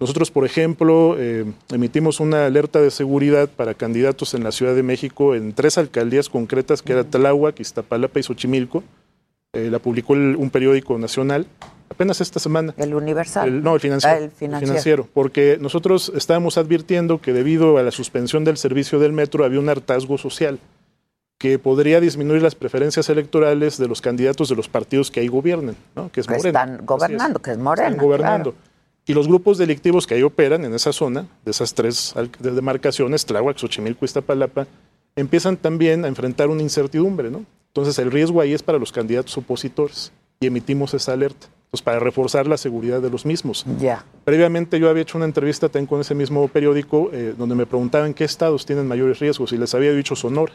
Nosotros, por ejemplo, eh, emitimos una alerta de seguridad para candidatos en la Ciudad de México en tres alcaldías concretas, que era Tláhuac, Iztapalapa y Xochimilco. Eh, la publicó el- un periódico nacional apenas esta semana. el universal. El- no, el financiero. Ah, el financiero. financiero, porque nosotros estábamos advirtiendo que debido a la suspensión del servicio del metro había un hartazgo social que podría disminuir las preferencias electorales de los candidatos de los partidos que ahí gobiernen, ¿no? que es que Morena. están Así es. gobernando, que es Morena. Están gobernando. claro. Y los grupos delictivos que ahí operan en esa zona, de esas tres demarcaciones, Tláhuac, Xochimilco y Iztapalapa, empiezan también a enfrentar una incertidumbre, ¿no? Entonces el riesgo ahí es para los candidatos opositores y emitimos esa alerta, pues para reforzar la seguridad de los mismos. Ya. Previamente yo había hecho una entrevista también con ese mismo periódico eh, donde me preguntaban qué estados tienen mayores riesgos y les había dicho Sonora.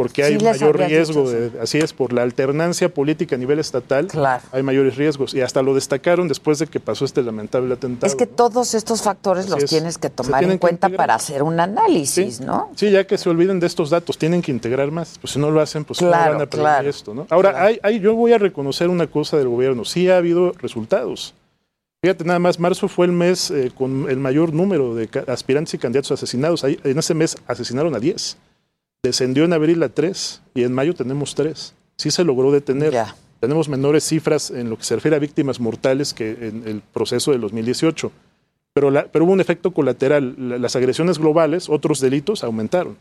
Porque hay Sí, mayor riesgo, de- así es, por la alternancia política a nivel estatal, hay mayores riesgos. Y hasta lo destacaron después de que pasó este lamentable atentado. Es que todos estos factores Así los es. tienes que tomar en cuenta para hacer un análisis, ¿no? Sí, ya que se olviden de estos datos, tienen que integrar más. Pues si no lo hacen, pues no van a aprender claro, esto, ¿no? Ahora, hay, hay- yo voy a reconocer una cosa del gobierno. Sí ha habido resultados. Fíjate, nada más, marzo fue el mes eh, con el mayor número de aspirantes y candidatos asesinados. Ahí, en ese mes asesinaron a 10. Descendió en abril a 3 y en mayo tenemos 3. Sí se logró detener. Tenemos menores cifras en lo que se refiere a víctimas mortales que en el proceso del 2018. Pero, la- pero hubo un efecto colateral. La- Las agresiones globales, otros delitos, aumentaron.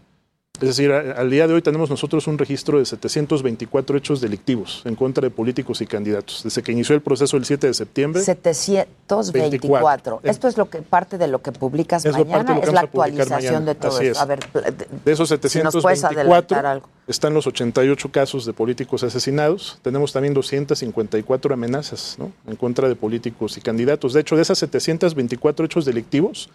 Es decir, al día de hoy tenemos nosotros un registro de 724 hechos delictivos en contra de políticos y candidatos. Desde que inició el proceso el 7 de septiembre. 724. Es- Esto es lo que parte de lo que publicas Es mañana, lo que es la actualización de todo Así esto. es. A ver, de- esos si nos puedes 724 adelantar algo. están los 88 casos de políticos asesinados. Tenemos también 254 amenazas ¿no? en contra de políticos y candidatos. De hecho, de esas 724 hechos delictivos,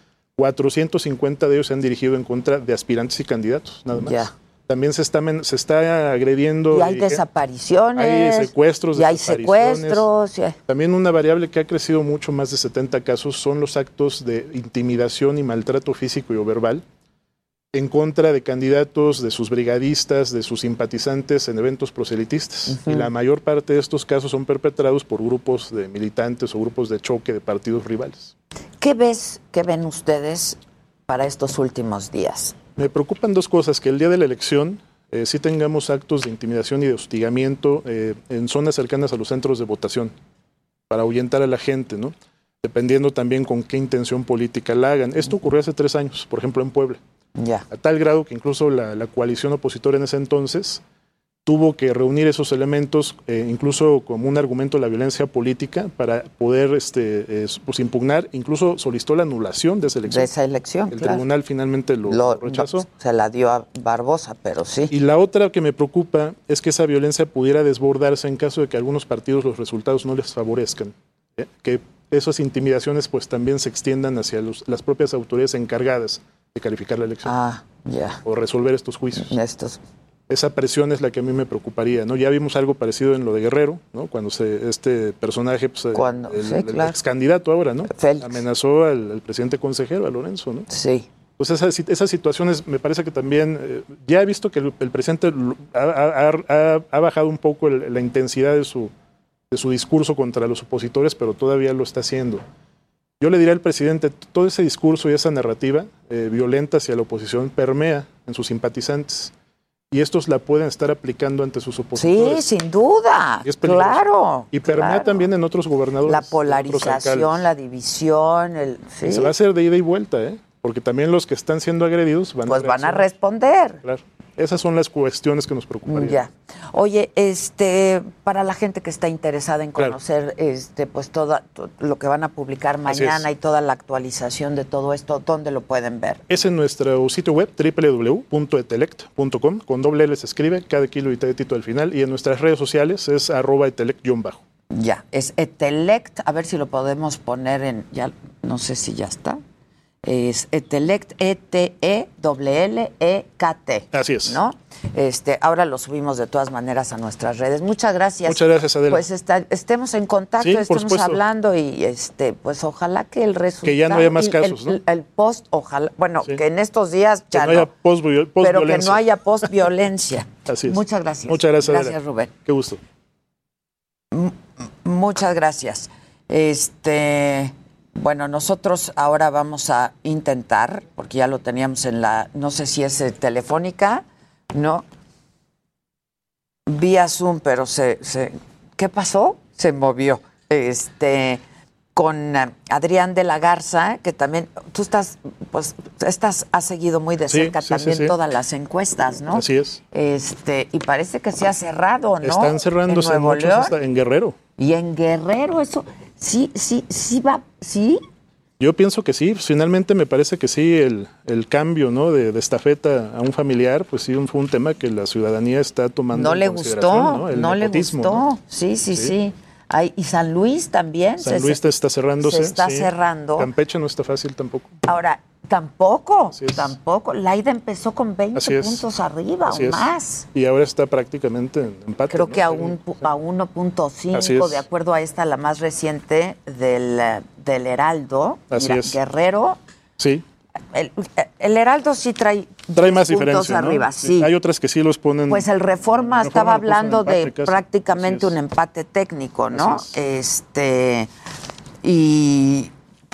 450 de ellos se han dirigido en contra de aspirantes y candidatos, nada más. Ya. También se está, se está agrediendo. Y hay dirige- desapariciones. hay secuestros, Y hay secuestros. También una variable que ha crecido mucho, más de 70 casos, son los actos de intimidación y maltrato físico y o verbal. En contra de candidatos, de sus brigadistas, de sus simpatizantes en eventos proselitistas. Y la mayor parte de estos casos son perpetrados por grupos de militantes o grupos de choque de partidos rivales. ¿Qué ves, qué ven ustedes para estos últimos días? Me preocupan dos cosas, que el día de la elección eh, sí tengamos actos de intimidación y de hostigamiento eh, en zonas cercanas a los centros de votación para ahuyentar a la gente, ¿no? Dependiendo también con qué intención política la hagan. Esto ocurrió hace tres años, por ejemplo, en Puebla. Ya. A tal grado que incluso la, la coalición opositora en ese entonces tuvo que reunir esos elementos, eh, incluso como un argumento de la violencia política, para poder este, eh, pues, impugnar, incluso solicitó la anulación de esa elección. De esa elección, El claro. tribunal finalmente lo, Lo- rechazó. Se la dio a Barbosa, pero sí. Y la otra que me preocupa es que esa violencia pudiera desbordarse en caso de que a algunos partidos los resultados no les favorezcan. ¿eh? Que esas intimidaciones pues también se extiendan hacia los- las propias autoridades encargadas de calificar la elección. Ah, ya. O resolver estos juicios. Estos. Esa presión es la que a mí me preocuparía, ¿no? Ya vimos algo parecido en lo de Guerrero, ¿no? Cuando se, este personaje, pues, el- Cuando- el, sí, el claro. ex candidato ahora, ¿no? Amenazó al, al presidente consejero, a Lorenzo, ¿no? Sí. Pues esas, esas situaciones me parece que también, eh, ya he visto que el, el presidente ha, ha- ha- ha bajado un poco el- la intensidad de su, de su discurso contra los opositores, pero todavía lo está haciendo. Yo le diría al presidente, todo ese discurso y esa narrativa eh, violenta hacia la oposición permea en sus simpatizantes y estos la pueden estar aplicando ante sus Sí, opositores. sin duda. Y es. Claro. Y permea claro. también en otros gobernadores. La polarización, la división, el. Y Sí. Se va a hacer de ida y vuelta, ¿eh? Porque también los que están siendo agredidos van Pues a van a responder. Claro. Esas son las cuestiones que nos preocuparían. Ya. Oye, este, para la gente que está interesada en Claro. conocer este, pues toda, to- lo que van a publicar mañana y toda la actualización de todo esto, ¿dónde lo pueden ver? Es en nuestro sitio web www.etelect.com, con doble L se escribe, cada kilo y tito al final, y en nuestras redes sociales es arroba etelect-bajo. Ya, es Etelect, a ver si lo podemos poner en, ya, no sé si ya está. Es Etelect, E E-T-E-L-L-E-K-T. Así es. ¿No? Este, ahora lo subimos de todas maneras a nuestras redes. Muchas gracias. Muchas gracias, Adela. Pues está- estemos en contacto, Sí, estemos hablando y este, pues ojalá que el resultado. Que ya no haya más casos, el, ¿no? el post, ojalá, bueno, que en estos días Que no no. haya post-viol- pero que no haya post-violencia. Así es. Muchas gracias. Muchas gracias, Adela. Gracias, Rubén. Qué gusto. Muchas gracias. Este, bueno, nosotros ahora vamos a intentar, porque ya lo teníamos en la, no sé si es eh, telefónica, no, vía Zoom, pero se, se ¿qué pasó? Se movió. Este, con eh, Adrián de la Garza, que también, tú estás, pues, estás, has seguido muy de cerca sí, sí, también sí. todas las encuestas, ¿no? Así es. Este, y parece que se ha cerrado, ¿no? Están cerrándose en Nuevo León. en Guerrero. Y en Guerrero, eso, sí, sí, sí va, sí. Yo pienso que sí, finalmente me parece que sí, el, el cambio ¿no? de, de estafeta a un familiar, pues sí, fue un tema que la ciudadanía está tomando No en le gustó, ¿no? El no le gustó. sí, Sí. sí. Ay, y San Luis también. San se- Luis te está cerrándose. Se está sí. cerrando. Campeche no está fácil tampoco. Ahora, tampoco, tampoco. Laida empezó con 20 Así es. puntos arriba Así o es. más. Y ahora está prácticamente en empate. Creo ¿no? que a, un, a Así 1.5, es. de acuerdo a esta, la más reciente del, del Heraldo. Así Mira, es. Guerrero. Sí, El, el Heraldo sí trae, trae más diferencia. ¿no? arriba, sí. Hay otras que sí los ponen. Pues el Reforma estaba hablando de casi. prácticamente un empate técnico, ¿no? Este y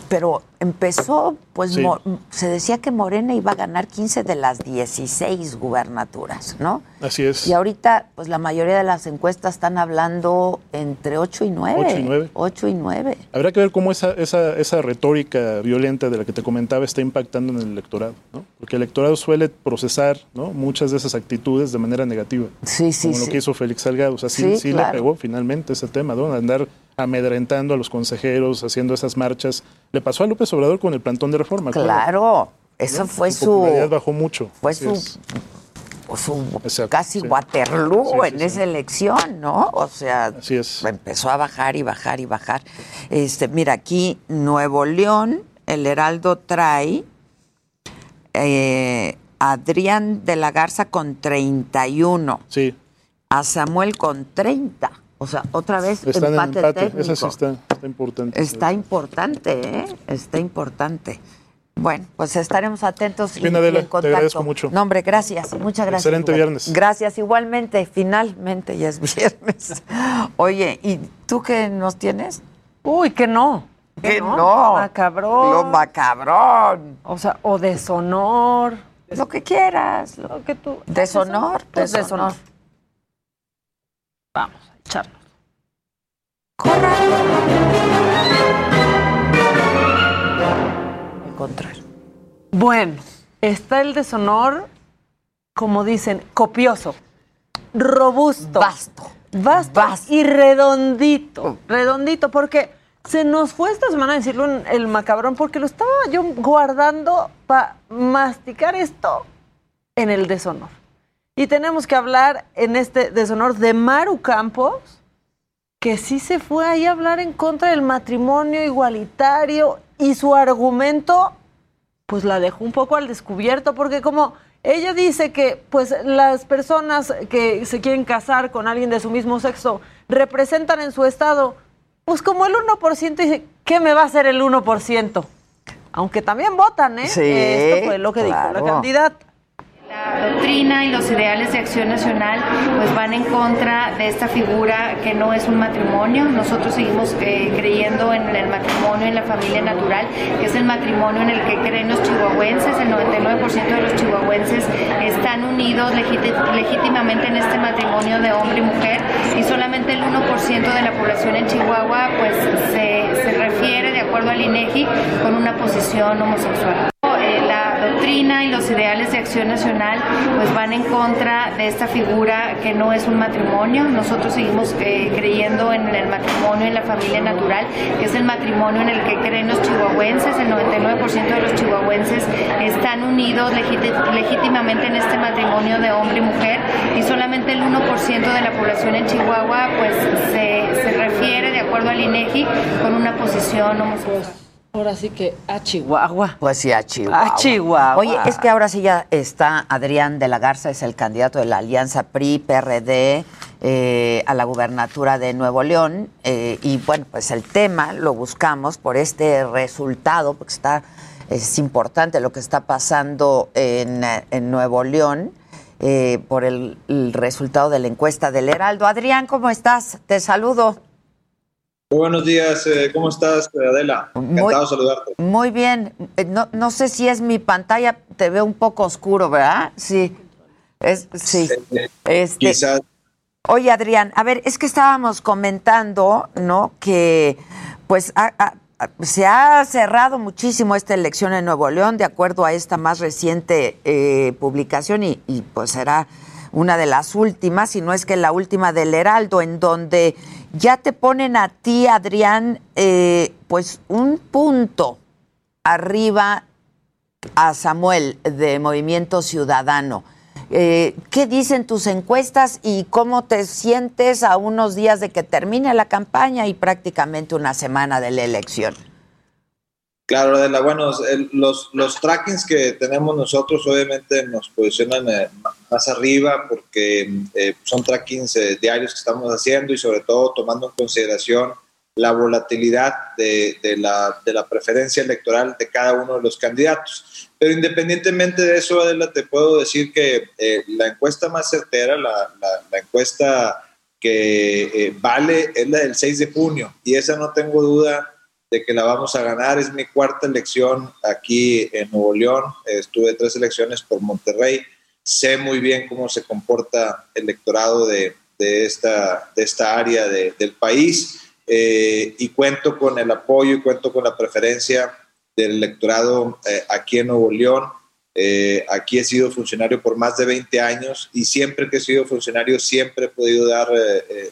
pero empezó, pues Sí. Se decía que Morena iba a ganar 15 de las 16 gubernaturas, ¿no? Así es. Y ahorita, pues la mayoría de las encuestas están hablando entre 8 y 9. Ocho y nueve. 8 y 9. Habrá que ver cómo esa, esa, esa retórica violenta de la que te comentaba está impactando en el electorado, ¿no? Porque el electorado suele procesar ¿no? muchas de esas actitudes de manera negativa. Sí, sí, Como lo que hizo Félix Salgado. O sea, sí, Sí, sí claro. le pegó finalmente ese tema, ¿no? Andar amedrentando a los consejeros, haciendo esas marchas. Le pasó a López Obrador con el plantón de reforma. Claro, eso ¿no? fue Su popularidad bajó mucho. fue su, es. su casi Waterloo Sí, sí, en sí. esa elección, ¿no? O sea, Así es. empezó a bajar y bajar y bajar. Este, mira, aquí Nuevo León, el Heraldo trae eh, Adrián de la Garza con 31. Sí. A Samuel con 30. O sea, otra vez Están empate, en empate. técnico. Esa sí está, está importante. Está importante, ¿eh? Está importante. Bueno, pues estaremos atentos y, Bien, y Adela, en te contacto. agradezco mucho. No, hombre, gracias. Muchas gracias. Excelente viernes. Gracias, igualmente. Finalmente ya es viernes. Oye, ¿y tú qué nos tienes? Uy, que no. Que no. Macabrón. Lo macabrón. O sea, o deshonor. Lo que quieras. Lo que tú. Deshonor, Pues deshonor. deshonor. Vamos a echarnos. Encontrar. Bueno, está el deshonor, como dicen, copioso, robusto. Vasto. Vasto, y redondito. Redondito, porque se nos fue esta semana decirlo en el macabrón, porque lo estaba yo guardando para masticar esto en el deshonor. Y tenemos que hablar en este deshonor de Maru Campos, que sí se fue ahí a hablar en contra del matrimonio igualitario y su argumento pues la dejó un poco al descubierto porque como ella dice que pues las personas que se quieren casar con alguien de su mismo sexo representan en su estado pues como el 1% dice, ¿qué me va a hacer el 1%? Aunque también votan, ¿eh? Sí, Esto fue lo que dijo la candidata. La doctrina y los ideales de acción nacional pues van en contra de esta figura que no es un matrimonio. Nosotros seguimos eh, creyendo en el matrimonio, en la familia natural, que es el matrimonio en el que creen los chihuahuenses. El 99% de los chihuahuenses están unidos legíti- legítimamente en este matrimonio de hombre y mujer y solamente el 1% de la población en Chihuahua pues se, se refiere, de acuerdo al INEGI, con una posición homosexual. Doctrina y los ideales de acción nacional pues van en contra de esta figura que no es un matrimonio. Nosotros seguimos eh, creyendo en el matrimonio, en la familia natural, que es el matrimonio en el que creen los chihuahuenses. El 99% de los chihuahuenses están unidos legíti- legítimamente en este matrimonio de hombre y mujer y solamente el 1% de la población en Chihuahua pues se, se refiere, de acuerdo al INEGI, con una posición homosexual. Ahora sí que a Chihuahua. Pues sí, a Chihuahua. A Chihuahua. Oye, es que ahora sí ya está Adrián de la Garza, es el candidato de la Alianza PRI-PRD eh, a la gubernatura de Nuevo León. eh, y bueno, pues el tema lo buscamos por este resultado, porque está es importante lo que está pasando en, en Nuevo León. eh, por el, el resultado de la encuesta del Heraldo. Adrián, ¿cómo estás? Te saludo. Muy buenos días, eh, ¿cómo estás, Adela? Encantado de saludarte. Muy bien. Eh, No, no sé si es mi pantalla, te veo un poco oscuro, ¿verdad? Sí. Es, sí. Este, Quizás. Oye, Adrián, a ver, es que estábamos comentando, ¿no? Que pues ha- se ha cerrado muchísimo esta elección en Nuevo León, de acuerdo a esta más reciente eh, publicación, y, y, pues será una de las últimas, si no es que la última del Heraldo, en donde ya te ponen a ti, Adrián, eh, pues un punto arriba a Samuel de Movimiento Ciudadano. Eh, ¿Qué dicen tus encuestas y cómo te sientes a unos días de que termine la campaña y prácticamente una semana de la elección? Claro, Adela, bueno, los, los trackings que tenemos nosotros obviamente nos posicionan eh, más arriba porque eh, son trackings eh, diarios que estamos haciendo y sobre todo tomando en consideración la volatilidad de, de la, de la preferencia electoral de cada uno de los candidatos. Pero independientemente de eso, Adela, te puedo decir que eh, la encuesta más certera, la, la- la encuesta que eh, vale es la del 6 de junio y esa no tengo duda de que la vamos a ganar. Es mi cuarta elección aquí en Nuevo León. Estuve tres elecciones por Monterrey. Sé muy bien cómo se comporta el electorado de, de esta, de esta área de- del país eh, y cuento con el apoyo y cuento con la preferencia del electorado eh, aquí en Nuevo León. Eh, aquí he sido funcionario por más de 20 años y siempre que he sido funcionario siempre he podido dar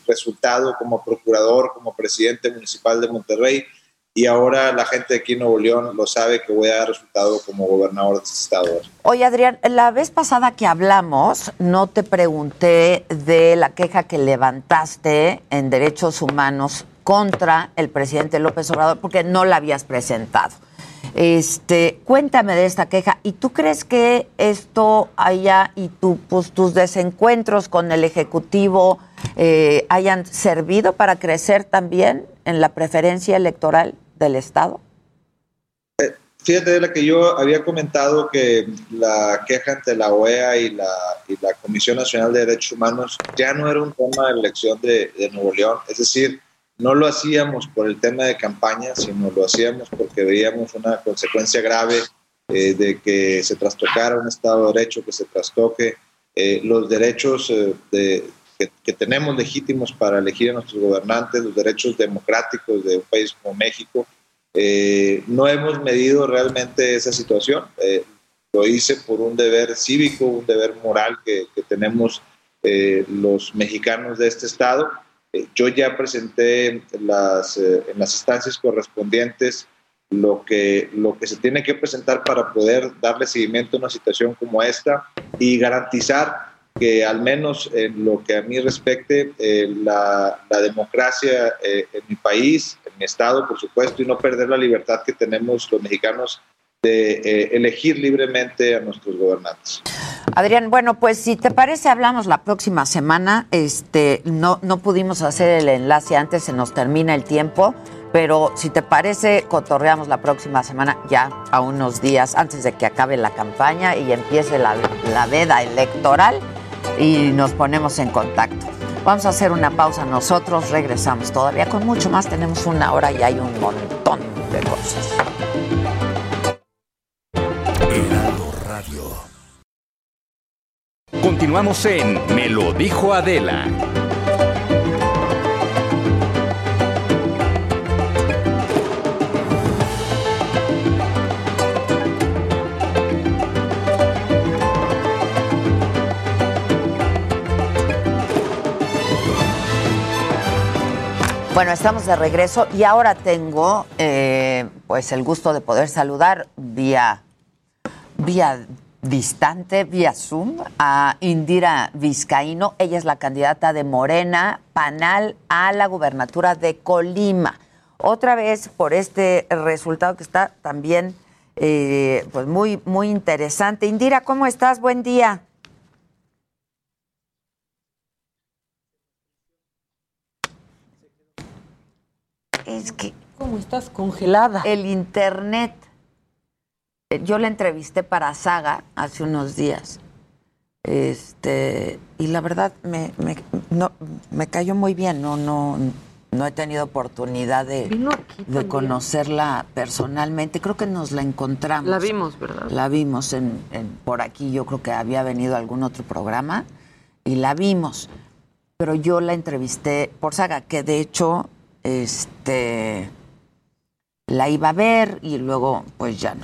resultado como procurador, como presidente municipal de Monterrey y ahora la gente de aquí en Nuevo León lo sabe que voy a dar resultado como gobernador de este estado. Oye, Adrián, la vez pasada que hablamos, no te pregunté de la queja que levantaste en derechos humanos contra el presidente López Obrador, porque no la habías presentado. Este, cuéntame de esta queja. ¿Y tú crees que esto haya y tu, pues, tus desencuentros con el Ejecutivo eh, hayan servido para crecer también en la preferencia electoral del Estado? fíjate de la que yo había comentado que la queja ante la OEA y la, y la Comisión Nacional de Derechos Humanos ya no era un tema de elección de, de Nuevo León, es decir, no lo hacíamos por el tema de campaña, sino lo hacíamos porque veíamos una consecuencia grave eh, de que se trastocara un Estado de Derecho, que se trastoque eh, los derechos eh, de, que, que tenemos legítimos para elegir a nuestros gobernantes, los derechos democráticos de un país como México. Eh, no hemos medido realmente esa situación. Eh, lo hice por un deber cívico, un deber moral que, que tenemos eh, los mexicanos de este Estado. Eh, yo ya presenté las, eh, en las instancias correspondientes lo que, lo que se tiene que presentar para poder darle seguimiento a una situación como esta y garantizar que al menos en lo que a mí respecte, eh, la, democracia eh, en mi país, en mi estado, por supuesto, y no perder la libertad que tenemos los mexicanos de eh, elegir libremente a nuestros gobernantes. Adrián, bueno, pues si te parece, hablamos la próxima semana. Este, no, no pudimos hacer el enlace antes, se nos termina el tiempo, pero si te parece, cotorreamos la próxima semana, ya a unos días antes de que acabe la campaña y empiece la, la veda electoral y nos ponemos en contacto. Vamos a hacer una pausa nosotros, regresamos todavía con mucho más. Tenemos una hora y hay un montón de cosas. Radio. Continuamos en Me lo dijo Adela. Bueno, estamos de regreso y ahora tengo eh, pues el gusto de poder saludar vía, vía distante, vía Zoom, a Indira Vizcaíno. Ella es la candidata de Morena Panal a la gubernatura de Colima. Otra vez por este resultado que está también eh, pues muy, muy interesante. Indira, ¿cómo estás? Buen día. Es que. ¿Cómo estás congelada? El internet. Eh, Yo la entrevisté para Saga hace unos días. Este, y la verdad me, me, no, me cayó muy bien. No, no, no he tenido oportunidad de, conocerla personalmente. Creo que nos la encontramos. La vimos, ¿verdad? La vimos en, en- por aquí. Yo creo que había venido a algún otro programa y la vimos. Pero yo la entrevisté por Saga, que de hecho, este, la iba a ver y luego, pues ya no.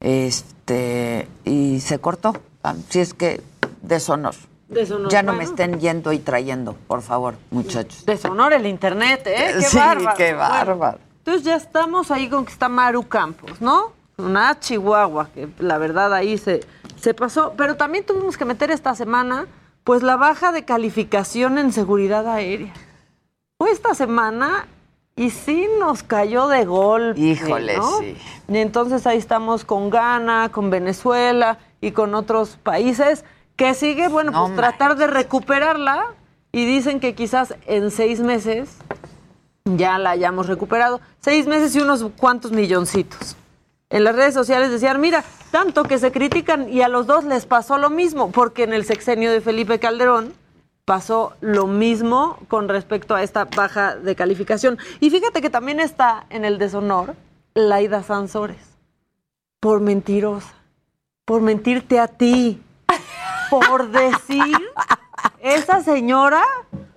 Este, y se cortó. Si es que deshonor. Deshonor. Ya no me estén yendo y trayendo, por favor, muchachos. Deshonor el internet, ¿eh? Qué Sí, bárbaro. qué Bueno, bárbaro. entonces ya estamos ahí con que está Maru Campos, ¿no? Una Chihuahua, que la verdad ahí se, se pasó. Pero también tuvimos que meter esta semana, pues la baja de calificación en seguridad aérea. Fue esta semana y sí nos cayó de golpe. Híjole, ¿no? sí. Y entonces ahí estamos con Ghana, con Venezuela y con otros países que sigue, bueno, No pues tratar de recuperarla y dicen que quizás en seis meses ya la hayamos recuperado. Seis meses y unos cuantos milloncitos. En las redes sociales decían, mira, tanto que se critican y a los dos les pasó lo mismo, porque en el sexenio de Felipe Calderón pasó lo mismo con respecto a esta baja de calificación. Y fíjate que también está en el deshonor Laida Sansores, por mentirosa, por mentirte a ti, por decir, esa señora,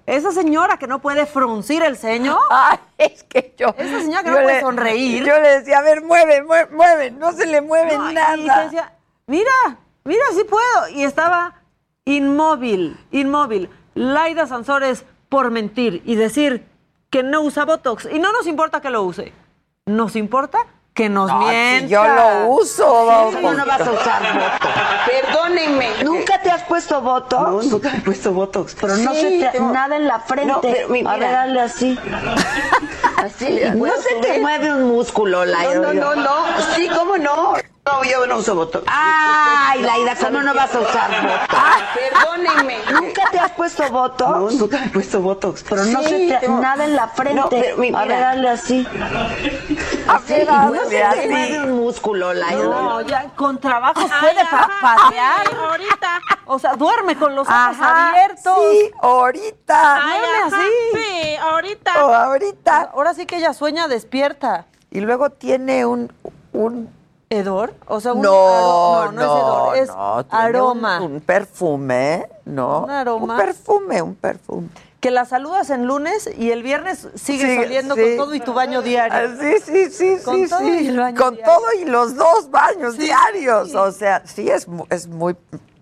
esa señora que no puede fruncir el ceño. Ay, es que yo. Esa señora que no puede le- sonreír. Yo le decía, a ver, mueve, mueve, mueve. No se le mueve No, y nada. decía, mira, mira, sí puedo. Y estaba inmóvil, inmóvil. Laida Sansores por mentir y decir que no usa Botox. Y no nos importa que lo use. Nos importa que nos No, si yo lo uso, ¿Cómo no vas a usar Botox? Perdónenme. ¿Nunca te has puesto Botox? No, nunca me he puesto Botox. Pero no Sí, se te tengo- nada en la frente. No, pero mi- a ver, dale así. Así No se te mueve un músculo, Laida. No, no, no, no. Sí, ¿cómo no? No, yo no uso Botox. Ay, Laida, ¿cómo no vas a usar Botox? Perdónenme. ¿Nunca te has puesto Botox? No, nunca me he puesto Botox. Pero no Sí, se te... tengo- nada en la frente. No, pero mi- A ver, hazle así. No se así. mueve un músculo, Laida. No, ya con trabajos puede pa- patear. ahorita. O sea, duerme con los ojos Ajá, abiertos. sí, ahorita. Ay, Duerme ajá, así. Sí, ahorita. O ahorita. Ahora sí que ella sueña despierta. Y luego tiene un, un ¿Hedor? O sea, un no, no, no es hedor, es no, aroma. Un, un perfume, ¿no? Un aroma. Un perfume, un perfume. Que la saludas en lunes y el viernes sigue Sigue, saliendo sí. con todo y tu baño diario. Ah, Sí, sí, sí, Con sí, todo sí. y el baño Con diario. todo y los dos baños Sí, diarios. sí. O sea, sí es, es muy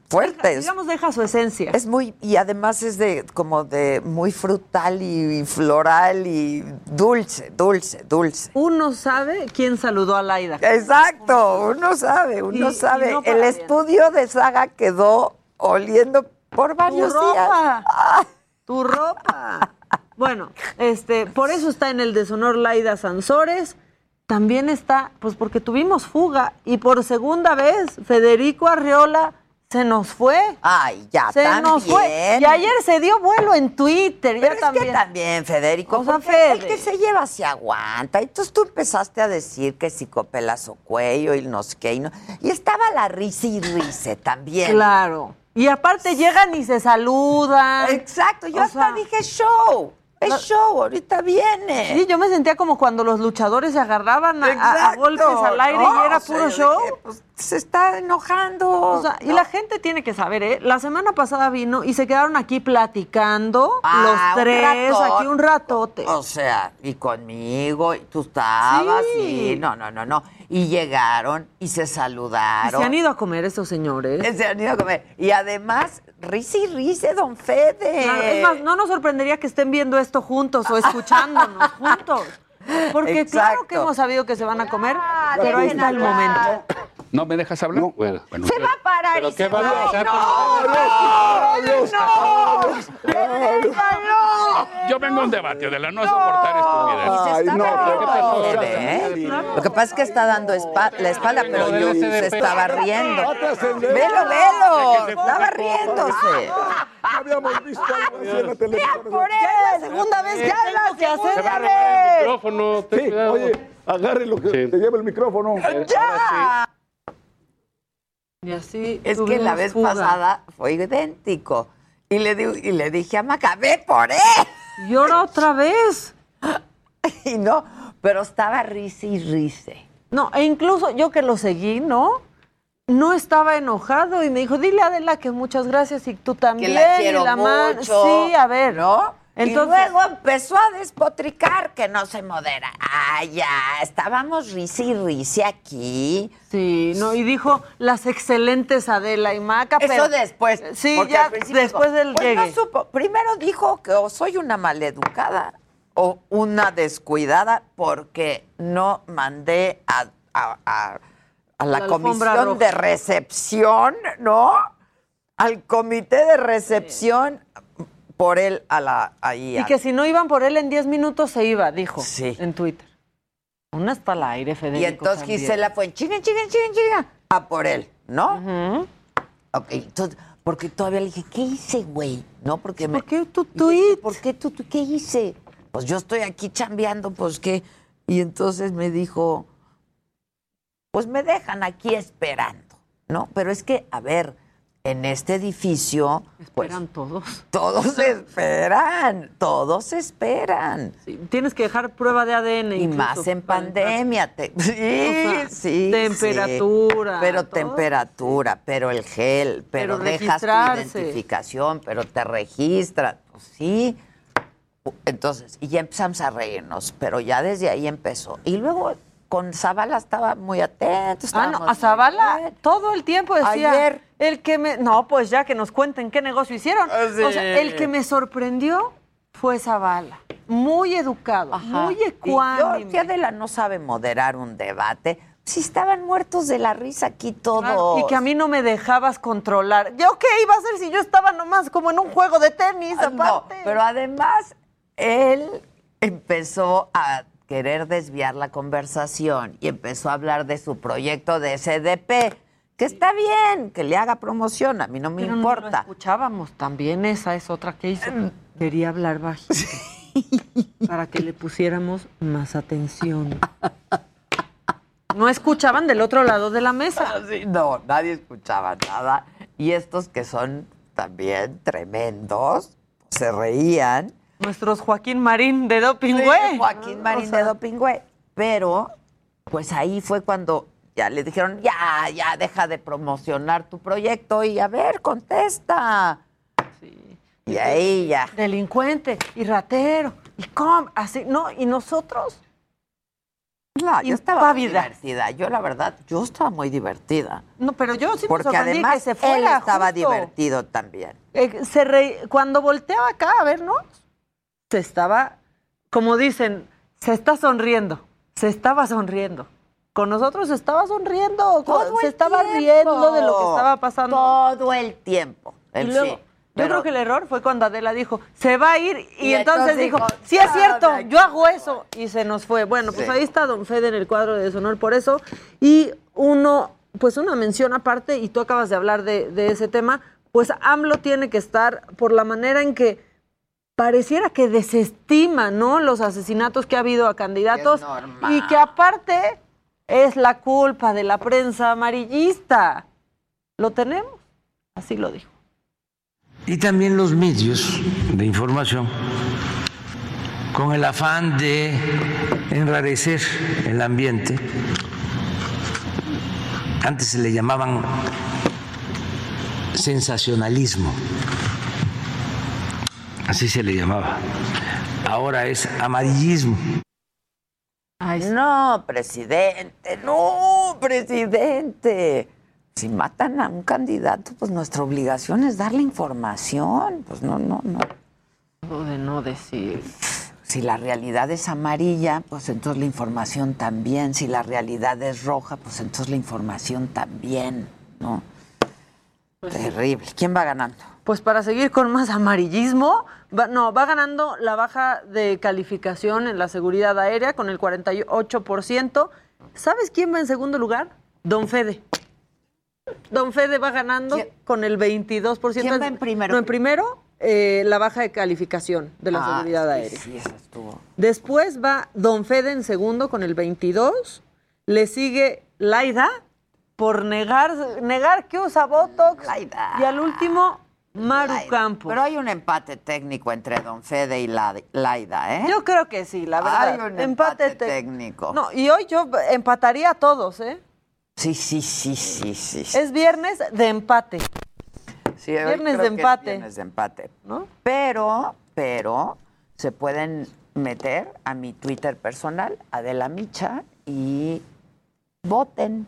fuerte. Digamos, deja su esencia. Es muy, y además es de como de muy frutal y, y floral y dulce, dulce, dulce. Uno sabe quién saludó a Laida. Exacto, uno sabe, uno Y- y sabe. no El bien. estudio de Saga quedó oliendo por varios días. ropa. Tu ropa. Bueno, este, por eso está en el deshonor Laida Sansores. También está, pues porque tuvimos fuga y por segunda vez Federico Arriola se nos fue. Ay, ya se también. nos fue. Y ayer se dio vuelo en Twitter. Pero ya es también. que también, Federico, O sea, el que se lleva se aguanta. Entonces tú empezaste a decir que psicopelazo cuello y no sé qué. Y, no- y estaba la risa y rice también. Claro. Y aparte llegan y se saludan. Exacto, yo O hasta sea, dije show. Es no- show, ahorita viene. Sí, yo me sentía como cuando los luchadores se agarraban a, a- golpes al aire no, y era o sea, puro show. dije, pues, se está enojando. O sea, y la gente tiene que saber, ¿eh? La semana pasada vino y se quedaron aquí platicando Ah, los tres, aquí un ratote. O sea, y conmigo, y tú estabas, Sí. y no, no, no, no. Y llegaron y se Y saludaron. se han ido a comer estos señores. Se han ido a comer. Y además, risa y risa, don Fede. Claro, es más, no nos sorprendería que estén viendo esto juntos o escuchándonos juntos. Porque claro que hemos sabido que se van a comer, pero ahí está el momento. ¿No me dejas hablar? bueno, bueno. Se va a parar ¿Pero y qué se va a pasar? ¡No! Yo vengo a un debate, de la no soportar estupidez. Ay, no. ¿eh? Lo que pasa es que está dando espa- la espalda, pero yo se estaba riendo. Velo, velo. Estaba riéndose. Habíamos visto algo así en la televisión. Por él, la segunda vez, ya es la Se va el micrófono, Sí, oye, agarre lo que Sí. te lleva el micrófono. ¡Ya! Y así Es que la vez fuga. pasada fue idéntico. Y le, di- y le dije a Maca, ve por él. Y ahora otra vez. Y no, pero estaba risa y rice. No, e incluso yo que lo seguí, ¿no? No estaba enojado y me dijo, dile a Adela que muchas gracias y tú también. Que la y quiero la man- mucho. Sí, a ver. ¿No? Entonces- y luego empezó a despotricar que no se modera. Ah, ya, estábamos risa y risa aquí. Sí, no, y dijo las excelentes Adela y Maca, Eso pero... después. Sí, ya después dijo, del pues llegue. no supo. Primero dijo que o soy una maleducada o una descuidada porque no mandé a, a- a- a la, comisión de recepción, ¿no? Al comité de recepción por él a la ahí. Y a- que si no iban por él en 10 minutos se iba, dijo Sí. en Twitter. Una está al aire, Federico. y entonces. Gisela fue chinga, chinga, chinga, chinga, a por él, ¿no? Ok, entonces, porque todavía le dije, ¿qué hice, güey? ¿No? Porque me... ¿Por qué tu tweet? ¿Por qué tú, tú- qué hice? Pues yo estoy aquí chambeando, pues qué. Y entonces me dijo, pues me dejan aquí esperando, ¿no? Pero es que, a ver, en este edificio, pues Esperan todos. todos esperan, todos esperan. Sí, tienes que dejar prueba de ADN. Y incluso más en pandemia. te- sí, sea, sí. temperatura, sí. Pero todo. temperatura, pero el gel, pero, Pero dejas tu identificación, pero te registran. Pues sí. Entonces, y ya empezamos a reírnos, pero ya desde ahí empezó. Y luego con Zavala estaba muy atento. Ah, no, a Zavala bien. todo el tiempo decía. Ayer. El que me. No, pues ya que nos cuenten qué negocio hicieron. Ah, sí. O sea, el que me sorprendió fue Zavala. Muy educado, muy Y ecuánime. que Adela no sabe moderar un debate. Si estaban muertos de la risa aquí todos. Claro, Y que a mí no me dejabas controlar. ¿Yo qué iba a hacer si yo estaba nomás como en un juego de tenis Ah, No, aparte? pero además él empezó a querer desviar la conversación y empezó a hablar de su proyecto de SDP, que está bien, que le haga promoción, a mí no me Pero no importa. lo escuchábamos también, esa es otra que hizo. Quería hablar bajito para que le pusiéramos más atención. No escuchaban del otro lado de la mesa. Sí, no, nadie escuchaba nada. Y estos que son también tremendos, se reían. Nuestros Joaquín Marín de Doping Sí. Joaquín Marín O sea, de Dopingüe. Pero, pues ahí fue cuando ya le dijeron, ya, ya, deja de promocionar tu proyecto y a ver, contesta. Y ahí ya. Delincuente y ratero. Y cómo, así, no, y nosotros. No, yo estaba muy divertida. Yo, la verdad, yo estaba muy divertida. No, pero yo sí me Porque sorprendí además que se él fuera estaba justo. divertido también. Eh, se re- Cuando volteaba acá a vernos, se estaba, como dicen, se está sonriendo. Se estaba sonriendo. Con nosotros se estaba sonriendo. Todo se estaba tiempo. riendo de lo que estaba pasando. Todo el tiempo. Y luego, sí, yo pero- creo que el error fue cuando Adela dijo, se va a ir, y, Y entonces, entonces dijo, sí es "Ya, cierto, aquí yo hago eso, y se nos fue. Bueno, pues ahí está Don Fede en el cuadro de deshonor por eso, y uno, pues una mención aparte, y tú acabas de hablar de, de ese tema, pues AMLO tiene que estar por la manera en que pareciera que desestima, ¿no? Los asesinatos que ha habido a candidatos, y que aparte es la culpa de la prensa amarillista. ¿Lo tenemos? Así lo dijo. y también los medios de información con el afán de enrarecer el ambiente. Antes se le llamaban sensacionalismo, así se le llamaba. Ahora es amarillismo. No, presidente, no, presidente. Si matan a un candidato, pues nuestra obligación es darle información. Pues no, no, no. Lo de no decir. Si la realidad es amarilla, pues entonces la información también. Si la realidad es roja, pues entonces la información también, ¿no? Terrible. ¿Quién va ganando? Pues para seguir con más amarillismo, va- no, va ganando la baja de calificación en la seguridad aérea con el 48%. ¿Sabes quién va en segundo lugar? Don Fede. Don Fede va ganando con el 22%. ¿Quién va en primero? No, en primero, eh, la baja de calificación de la Ah, seguridad aérea. Sí, eso estuvo. Después va Don Fede en segundo con el 22. Le sigue Laida por negar, negar que usa Botox. Y al último, Maru Campos. Pero hay un empate técnico entre Don Fede y la, Laida, ¿eh? Yo creo que sí, la verdad. Hay un empate, técnico. No, y hoy yo empataría a todos, ¿eh? Sí, sí, sí, sí, sí. sí. Es viernes de empate. Sí, viernes de empate. viernes de empate. ¿No? Pero, pero, se pueden meter a mi Twitter personal, Adela Micha, y voten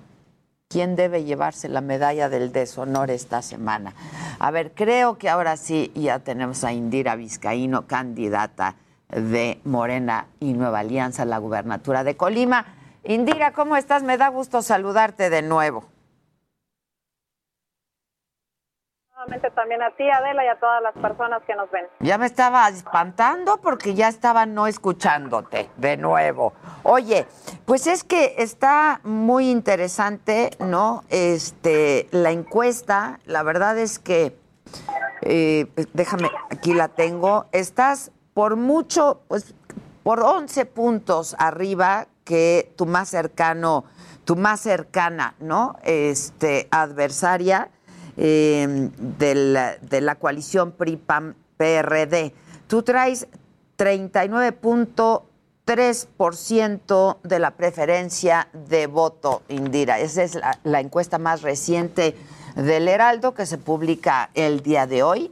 quién debe llevarse la medalla del deshonor esta semana. A ver, creo que ahora sí ya tenemos a Indira Vizcaíno, candidata de Morena y Nueva Alianza a la gubernatura de Colima. Indira, ¿cómo estás? Me da gusto saludarte de nuevo. También a ti, Adela, y a todas las personas que nos ven. Ya me estaba espantando porque ya estaba no escuchándote de nuevo. Oye, pues es que está muy interesante, ¿no? Este, la encuesta, la verdad es que, eh, déjame, aquí la tengo, estás por mucho, pues por 11 puntos arriba que tu más cercano, tu más cercana, ¿no? Este, adversaria eh, de, la, coalición PRI-PAN-PRD. Tú traes 39.3% de la preferencia de voto, Indira. Esa es la, la encuesta más reciente del Heraldo que se publica el día de hoy.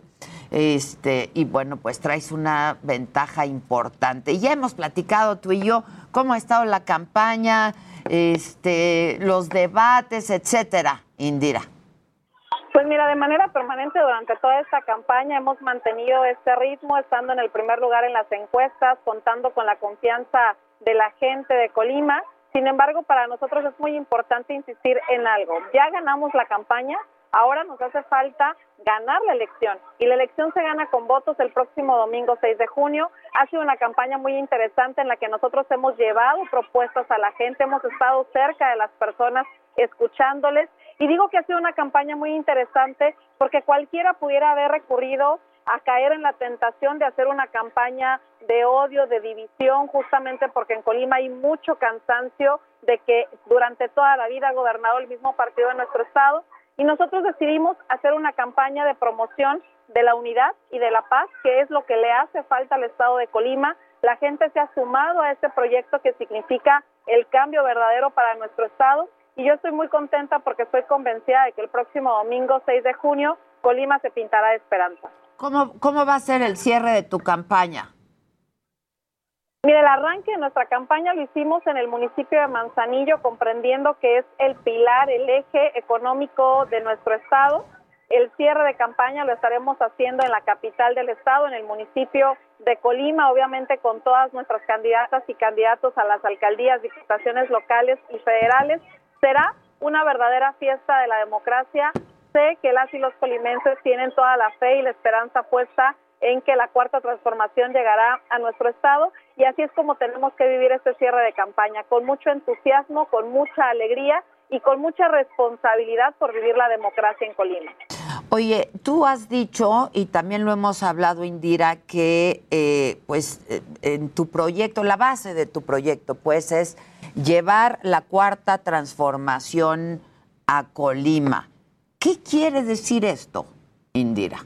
Este, y bueno, pues traes una ventaja importante. Ya hemos platicado tú y yo cómo ha estado la campaña, este, los debates, etcétera, Indira. Pues mira, de manera permanente durante toda esta campaña hemos mantenido este ritmo, estando en el primer lugar en las encuestas, contando con la confianza de la gente de Colima. Sin embargo, para nosotros es muy importante insistir en algo. Ya ganamos la campaña, Ahora nos hace falta ganar la elección y la elección se gana con votos el próximo domingo 6 de junio. Ha sido una campaña muy interesante en la que nosotros hemos llevado propuestas a la gente, hemos estado cerca de las personas escuchándoles y digo que ha sido una campaña muy interesante porque cualquiera pudiera haber recurrido a caer en la tentación de hacer una campaña de odio, de división, justamente porque en Colima hay mucho cansancio de que durante toda la vida ha gobernado el mismo partido en nuestro estado y nosotros decidimos hacer una campaña de promoción de la unidad y de la paz, que es lo que le hace falta al estado de Colima. La gente se ha sumado a este proyecto que significa el cambio verdadero para nuestro estado y yo estoy muy contenta porque estoy convencida de que el próximo domingo 6 de junio Colima se pintará de esperanza. ¿Cómo, ¿Cómo va a ser el cierre de tu campaña? Mire, el arranque de nuestra campaña lo hicimos en el municipio de Manzanillo, comprendiendo que es el pilar, el eje económico de nuestro estado. El cierre de campaña lo estaremos haciendo en la capital del estado, en el municipio de Colima, obviamente con todas nuestras candidatas y candidatos a las alcaldías, diputaciones locales y federales. Será una verdadera fiesta de la democracia. Sé que las y los colimenses tienen toda la fe y la esperanza puesta en que la cuarta transformación llegará a nuestro estado y así es como tenemos que vivir este cierre de campaña, con mucho entusiasmo, con mucha alegría y con mucha responsabilidad por vivir la democracia en Colima. Oye, tú has dicho, y también lo hemos hablado, Indira, que eh, pues eh, en tu proyecto, la base de tu proyecto, pues es llevar la cuarta transformación a Colima. ¿Qué quiere decir esto, Indira?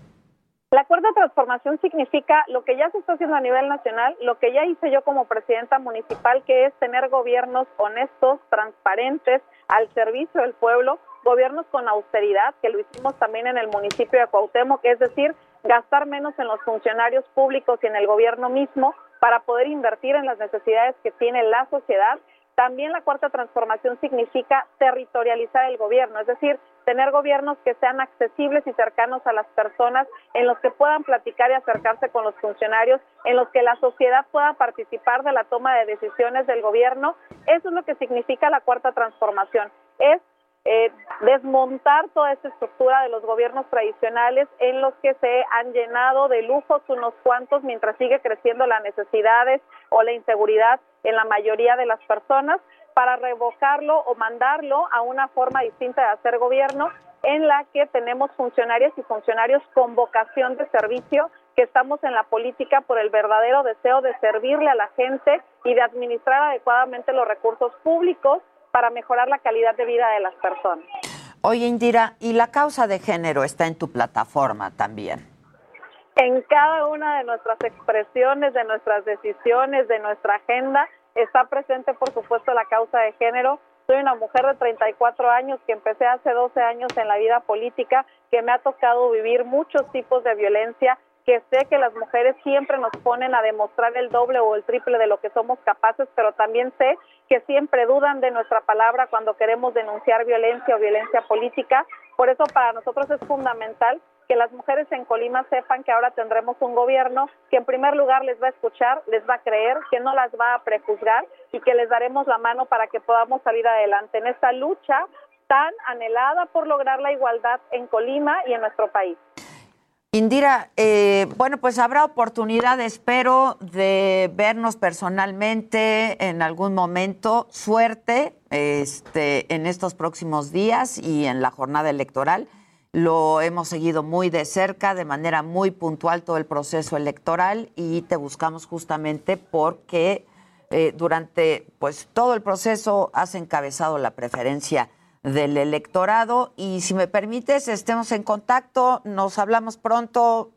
La cuarta transformación significa lo que ya se está haciendo a nivel nacional, lo que ya hice yo como presidenta municipal, que es tener gobiernos honestos, transparentes, al servicio del pueblo, gobiernos con austeridad, que lo hicimos también en el municipio de Cuauhtémoc, es decir, gastar menos en los funcionarios públicos y en el gobierno mismo para poder invertir en las necesidades que tiene la sociedad. También la cuarta transformación significa territorializar el gobierno, es decir, tener gobiernos que sean accesibles y cercanos a las personas, en los que puedan platicar y acercarse con los funcionarios, en los que la sociedad pueda participar de la toma de decisiones del gobierno. Eso es lo que significa la cuarta transformación. Es eh, desmontar toda esta estructura de los gobiernos tradicionales en los que se han llenado de lujos unos cuantos mientras sigue creciendo las necesidades o la inseguridad en la mayoría de las personas para revocarlo o mandarlo a una forma distinta de hacer gobierno en la que tenemos funcionarias y funcionarios con vocación de servicio que estamos en la política por el verdadero deseo de servirle a la gente y de administrar adecuadamente los recursos públicos para mejorar la calidad de vida de las personas. Oye, Indira, ¿y la causa de género está en tu plataforma también? En cada una de nuestras expresiones, de nuestras decisiones, de nuestra agenda, está presente, por supuesto, la causa de género. Soy una mujer de 34 años que empecé hace 12 años en la vida política, que me ha tocado vivir muchos tipos de violencia, que sé que las mujeres siempre nos ponen a demostrar el doble o el triple de lo que somos capaces, pero también sé que siempre dudan de nuestra palabra cuando queremos denunciar violencia o violencia política. Por eso para nosotros es fundamental que las mujeres en Colima sepan que ahora tendremos un gobierno que en primer lugar les va a escuchar, les va a creer, que no las va a prejuzgar y que les daremos la mano para que podamos salir adelante en esta lucha tan anhelada por lograr la igualdad en Colima y en nuestro país. Indira, eh, bueno, pues habrá oportunidad, espero, de vernos personalmente en algún momento. Suerte este, en estos próximos días y en la jornada electoral. Lo hemos seguido muy de cerca, de manera muy puntual todo el proceso electoral y te buscamos justamente porque eh, durante pues todo el proceso has encabezado la preferencia del electorado y si me permites estemos en contacto, nos hablamos pronto,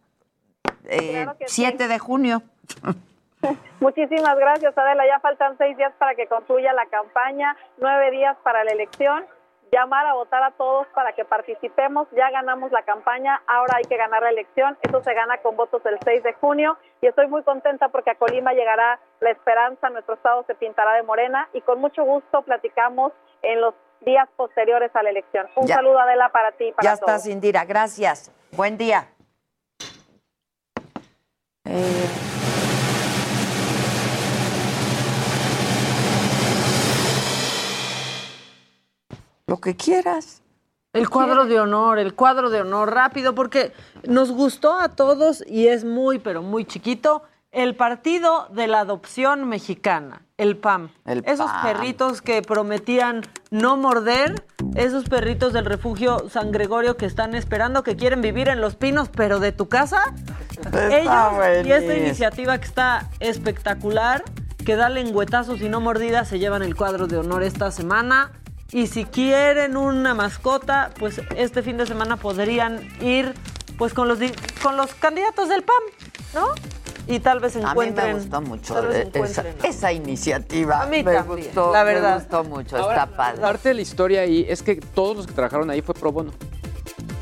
eh, Claro que 7 sí. de junio. Muchísimas gracias, Adela. Ya faltan seis días para que concluya la campaña, nueve días para la elección. Llamar a votar a todos para que participemos. Ya ganamos la campaña, ahora hay que ganar la elección. Eso se gana con votos el 6 de junio. Y estoy muy contenta porque a Colima llegará la esperanza, nuestro estado se pintará de morena y con mucho gusto platicamos en los días posteriores a la elección. Un Ya. saludo, Adela, para ti y para Ya todos. estás, Indira, gracias. Buen día. Eh, lo que quieras. El cuadro de honor, el cuadro de honor rápido, porque nos gustó a todos y es muy, pero muy chiquito, el partido de la adopción mexicana, el PAM. El esos PAM. perritos que prometían no morder, esos perritos del refugio San Gregorio que están esperando, que quieren vivir en Los Pinos, pero de tu casa. Ellos y esta iniciativa que está espectacular, que da lengüetazos y no mordidas, se llevan el cuadro de honor esta semana. Y si quieren una mascota, pues este fin de semana podrían ir pues con los con los candidatos del PAM, ¿no? Y tal vez A mí encuentren. me gustó mucho esa, encuentren. esa iniciativa. A mí me también, gustó, la me verdad. gustó mucho, Ahora, está padre. Parte de la historia ahí es que todos los que trabajaron ahí fue pro bono.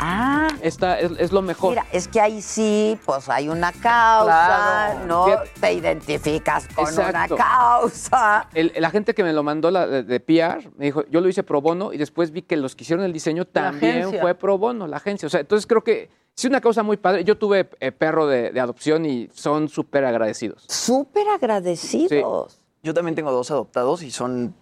Ah. Esta es, es lo mejor. Mira, es que ahí sí, pues hay una causa, Claro. ¿no? Fíjate. Te identificas con Exacto. una causa. El, la gente que me lo mandó la, de, de PR me dijo, yo lo hice pro bono y después vi que los que hicieron el diseño también fue pro bono, la agencia. O sea, entonces creo que sí una causa muy padre. Yo tuve eh, perro de, de adopción y son súper agradecidos. Súper agradecidos. Yo también tengo dos adoptados y son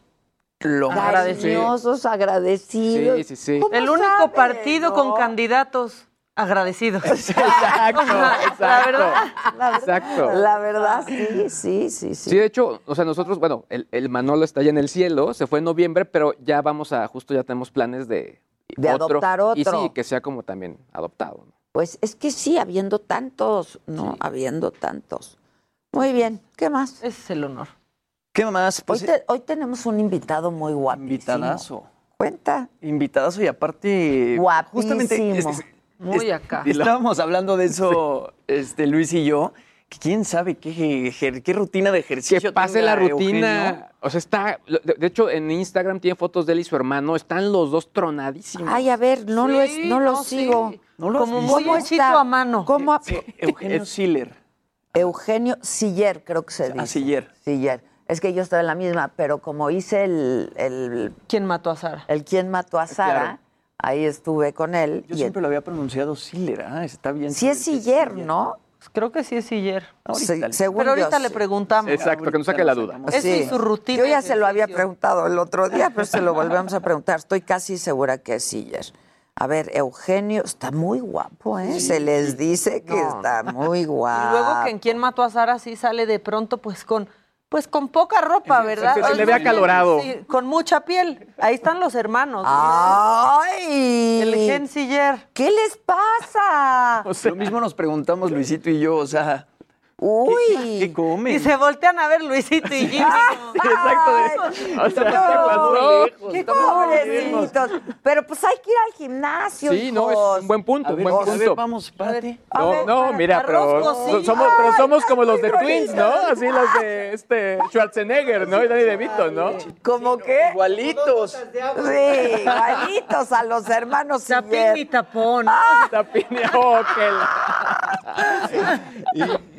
lo Cariñosos, agradecidos. Sí, sí, sí. ¿Cómo El único partido con candidatos agradecidos. Exacto, exacto. La verdad. La, Exacto. la verdad, sí, sí, sí, sí. Sí, de hecho, o sea, nosotros, bueno, el, el Manolo está ya en el cielo, se fue en noviembre, pero ya vamos a, justo ya tenemos planes de... De adoptar Y otro. sí, que sea como también adoptado. ¿no? Pues es que sí, habiendo tantos, ¿no? Habiendo tantos. Muy bien, ¿qué más? Ese es el honor. ¿Qué más? Hoy, Pues, te- hoy tenemos un invitado muy guapo. invitadazo. Cuenta. Invitadazo y aparte... Guapísimo. Justamente... es- es- Muy acá. Estábamos hablando de eso, este, Luis y yo, que quién sabe qué, rutina de ejercicio Que pase la rutina. Eugenio. O sea, está. De, de hecho, en Instagram tiene fotos de él y su hermano. Están los dos tronadísimos. Ay, a ver, no lo, es, no lo no, sí. sigo. ¿No lo Como muy a mano. ¿Cómo? ha- Eugenio Siller. Eugenio Siller, creo que se dice. Ah, Siller. Siller. Es que yo estaba en la misma, pero como hice el, el, ¿Quién mató a Sara? el quién mató a Sara, Claro. ahí estuve con él. Yo y siempre lo había pronunciado Siller. Ah, está bien. Sí es Siller, ¿no? Pues creo que sí es Siller. Le- según Pero ahorita yo, le preguntamos. Exacto, que nos saque la duda. Eso Sí. y su rutina. Yo ya se lo había preguntado el otro día, pero se lo volvemos a preguntar. Estoy casi segura que es Siller. A ver, Eugenio está muy guapo, ¿eh? Se les dice que No. está muy guapo. Y luego que en quién mató a Sara sí sale de pronto pues con pues con poca ropa, ¿verdad? se le ve acalorado. sí, con mucha piel. Ahí están los hermanos. ¡Ay! El Gen Siller. ¿Qué les pasa? Lo mismo nos preguntamos Luisito y yo, o sea, Uy. ¿qué comen? Y se voltean a ver Luisito y Jimmy. Ay, O sea, ¿qué no, pasó? qué Estamos pobrecitos. Pero pues hay que ir al gimnasio. Sí, no, hijos. es un buen punto, A un ver, buen a ver, punto. vamos, párate. A No, ver, no, para- mira, arroz pero cocido. somos, pero somos como los de Twins, ¿no? Así los de este Schwarzenegger, ¿no? Y Danny DeVito, ¿no? ¿Cómo qué? Igualitos. Sí, igualitos a los hermanos Siller. y tapón. ¿no? Tapiña, oh, que la-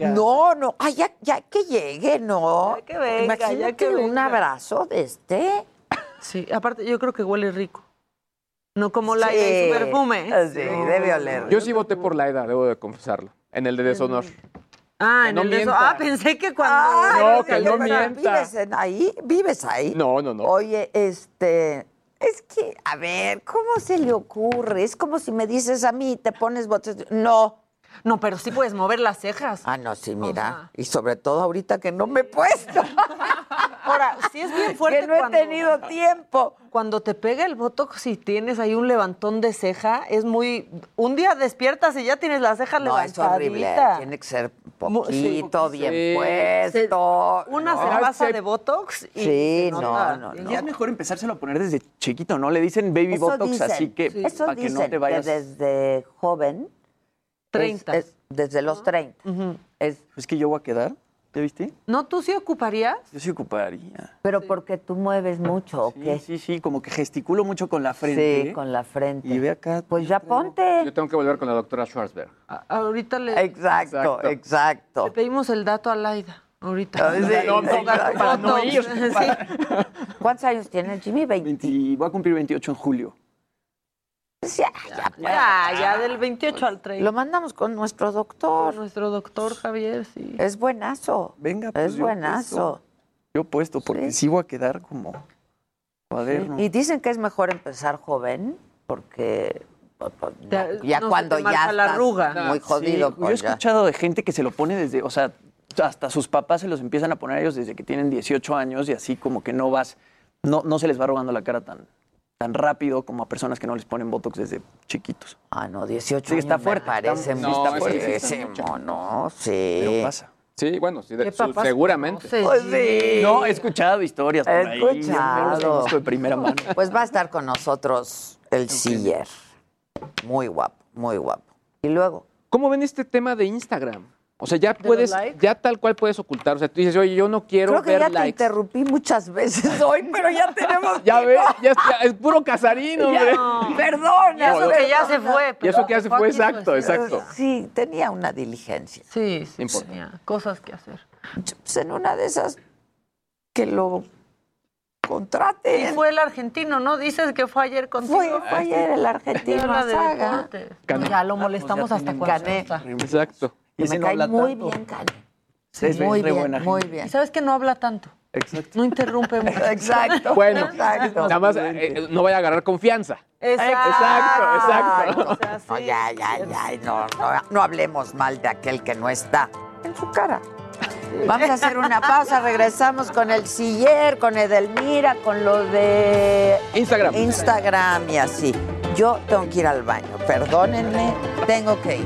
No, no, ay, ya, ya que llegue, ¿no? Ya que venga, Imagínate ya que un venga. abrazo de este. Sí, aparte yo creo que huele rico. No como la Sí. y su perfume. Sí, debe oler. Yo sí voté por Laida, debo de confesarlo. En el de deshonor. Ah, Que en no el de eso. mienta. Ah, pensé que cuando. Ay, No, que no mienta. ¿Vives en ahí? ¿Vives ahí? No, no, no. Oye, este, es que, a ver, ¿cómo se le ocurre? Es como si me dices a mí, te pones botes. No. No, pero sí puedes mover las cejas. Ah, no, sí, mira. Y sobre todo ahorita que no me he puesto, Ahora, sí es bien fuerte que no he cuando, tenido tiempo. cuando te pega el botox si tienes ahí un levantón de ceja, es muy... Un día despiertas y ya tienes la ceja No, es levantadita. horrible. Tiene que ser sí. poquito, bien Sí. puesto. Una ¿no? se- de botox y Sí, no, no, Y es mejor empezárselo a poner desde chiquito, ¿no? Le dicen baby Eso botox, dicen, así que para que dicen no te vayas. que desde joven. Es- 30. es- desde los 30. Ujú. Es, Es que yo voy a quedar, ¿ya viste? ¿No tú sí ocuparías? Yo sí ocuparía. pero porque tú mueves mucho, ¿o Sí, qué? sí, sí, como que gesticulo mucho con la frente. Sí, con la frente. Y ve acá. Pues ya ponte. Yo tengo que volver con la doctora Schwarzberg. A- ahorita le, Exacto, Exacto. exacto. le pedimos el dato a Laida. Ahorita. Ah, sí, No, no, exacto. para no ir. Sí. ¿Cuántos años tiene Jimmy? 20. 20 voy a cumplir 28 en julio. Ya, ya, pues. Ya, ya del 28 al 30. Lo mandamos con nuestro doctor. Nuestro doctor Javier, sí. Es buenazo. Venga, pues Es yo buenazo. puesto. Yo puesto, porque Sí. sí voy a quedar como cuaderno. Y dicen que es mejor empezar joven. porque Te- ya no cuando ya marca la estás arruga. muy jodido, Sí, yo he pues escuchado de gente que se lo pone desde, o sea, hasta sus papás se los empiezan a poner a ellos desde que tienen 18 años y así como que no vas, no, no se les va arrugando la cara tan, tan rápido como a personas que no les ponen Botox desde chiquitos. Ah, no, 18 Sí, está años fuerte, me parece está- muy sí, está fuerte, sí, está muchísimo, no, sí. Pero pasa. Sí, bueno, sí, de- ¿Qué su- papás seguramente. Pues sí. No, he escuchado historias por He ahí. no escuchado. de primera mano. Pues va a estar con nosotros el Siller. Muy guapo, muy guapo. Y luego, ¿Cómo ven este tema de Instagram? O sea, ya puedes, ya tal cual puedes ocultar. O sea, tú dices, oye, yo no quiero creo que ver ya te likes. interrumpí muchas veces hoy, pero ya tenemos Ya ves, ya es, ya es puro casarino, Ya, hombre. no. Perdón, Y eso que ya se fue. Y eso que ya se fue, aquí, pues, exacto, exacto. Sí, tenía una diligencia. Sí, sí, tenía cosas que hacer. Pues en una de esas que lo Y contraten. fue el argentino, ¿no? Dices que fue ayer contigo. Fue, fue ayer el argentino de Saga. Ya lo molestamos hasta cuando Cané. Y ese Me no cae habla muy tanto. bien, Cané. Es muy bien, buena muy gente. bien. Y sabes que no habla tanto. Exacto. No interrumpe mucho. Exacto. Bueno, Exacto. nada más eh, no vaya a agarrar confianza. Exacto. Exacto, exacto. O sea, sí. No, ya, ya, ya. No, no, no hablemos mal de aquel que no está en su cara. Vamos a hacer una pausa, regresamos con el Siller, con Edelmira, con lo de Instagram. Instagram y así. Yo tengo que ir al baño, perdónenme, tengo que ir.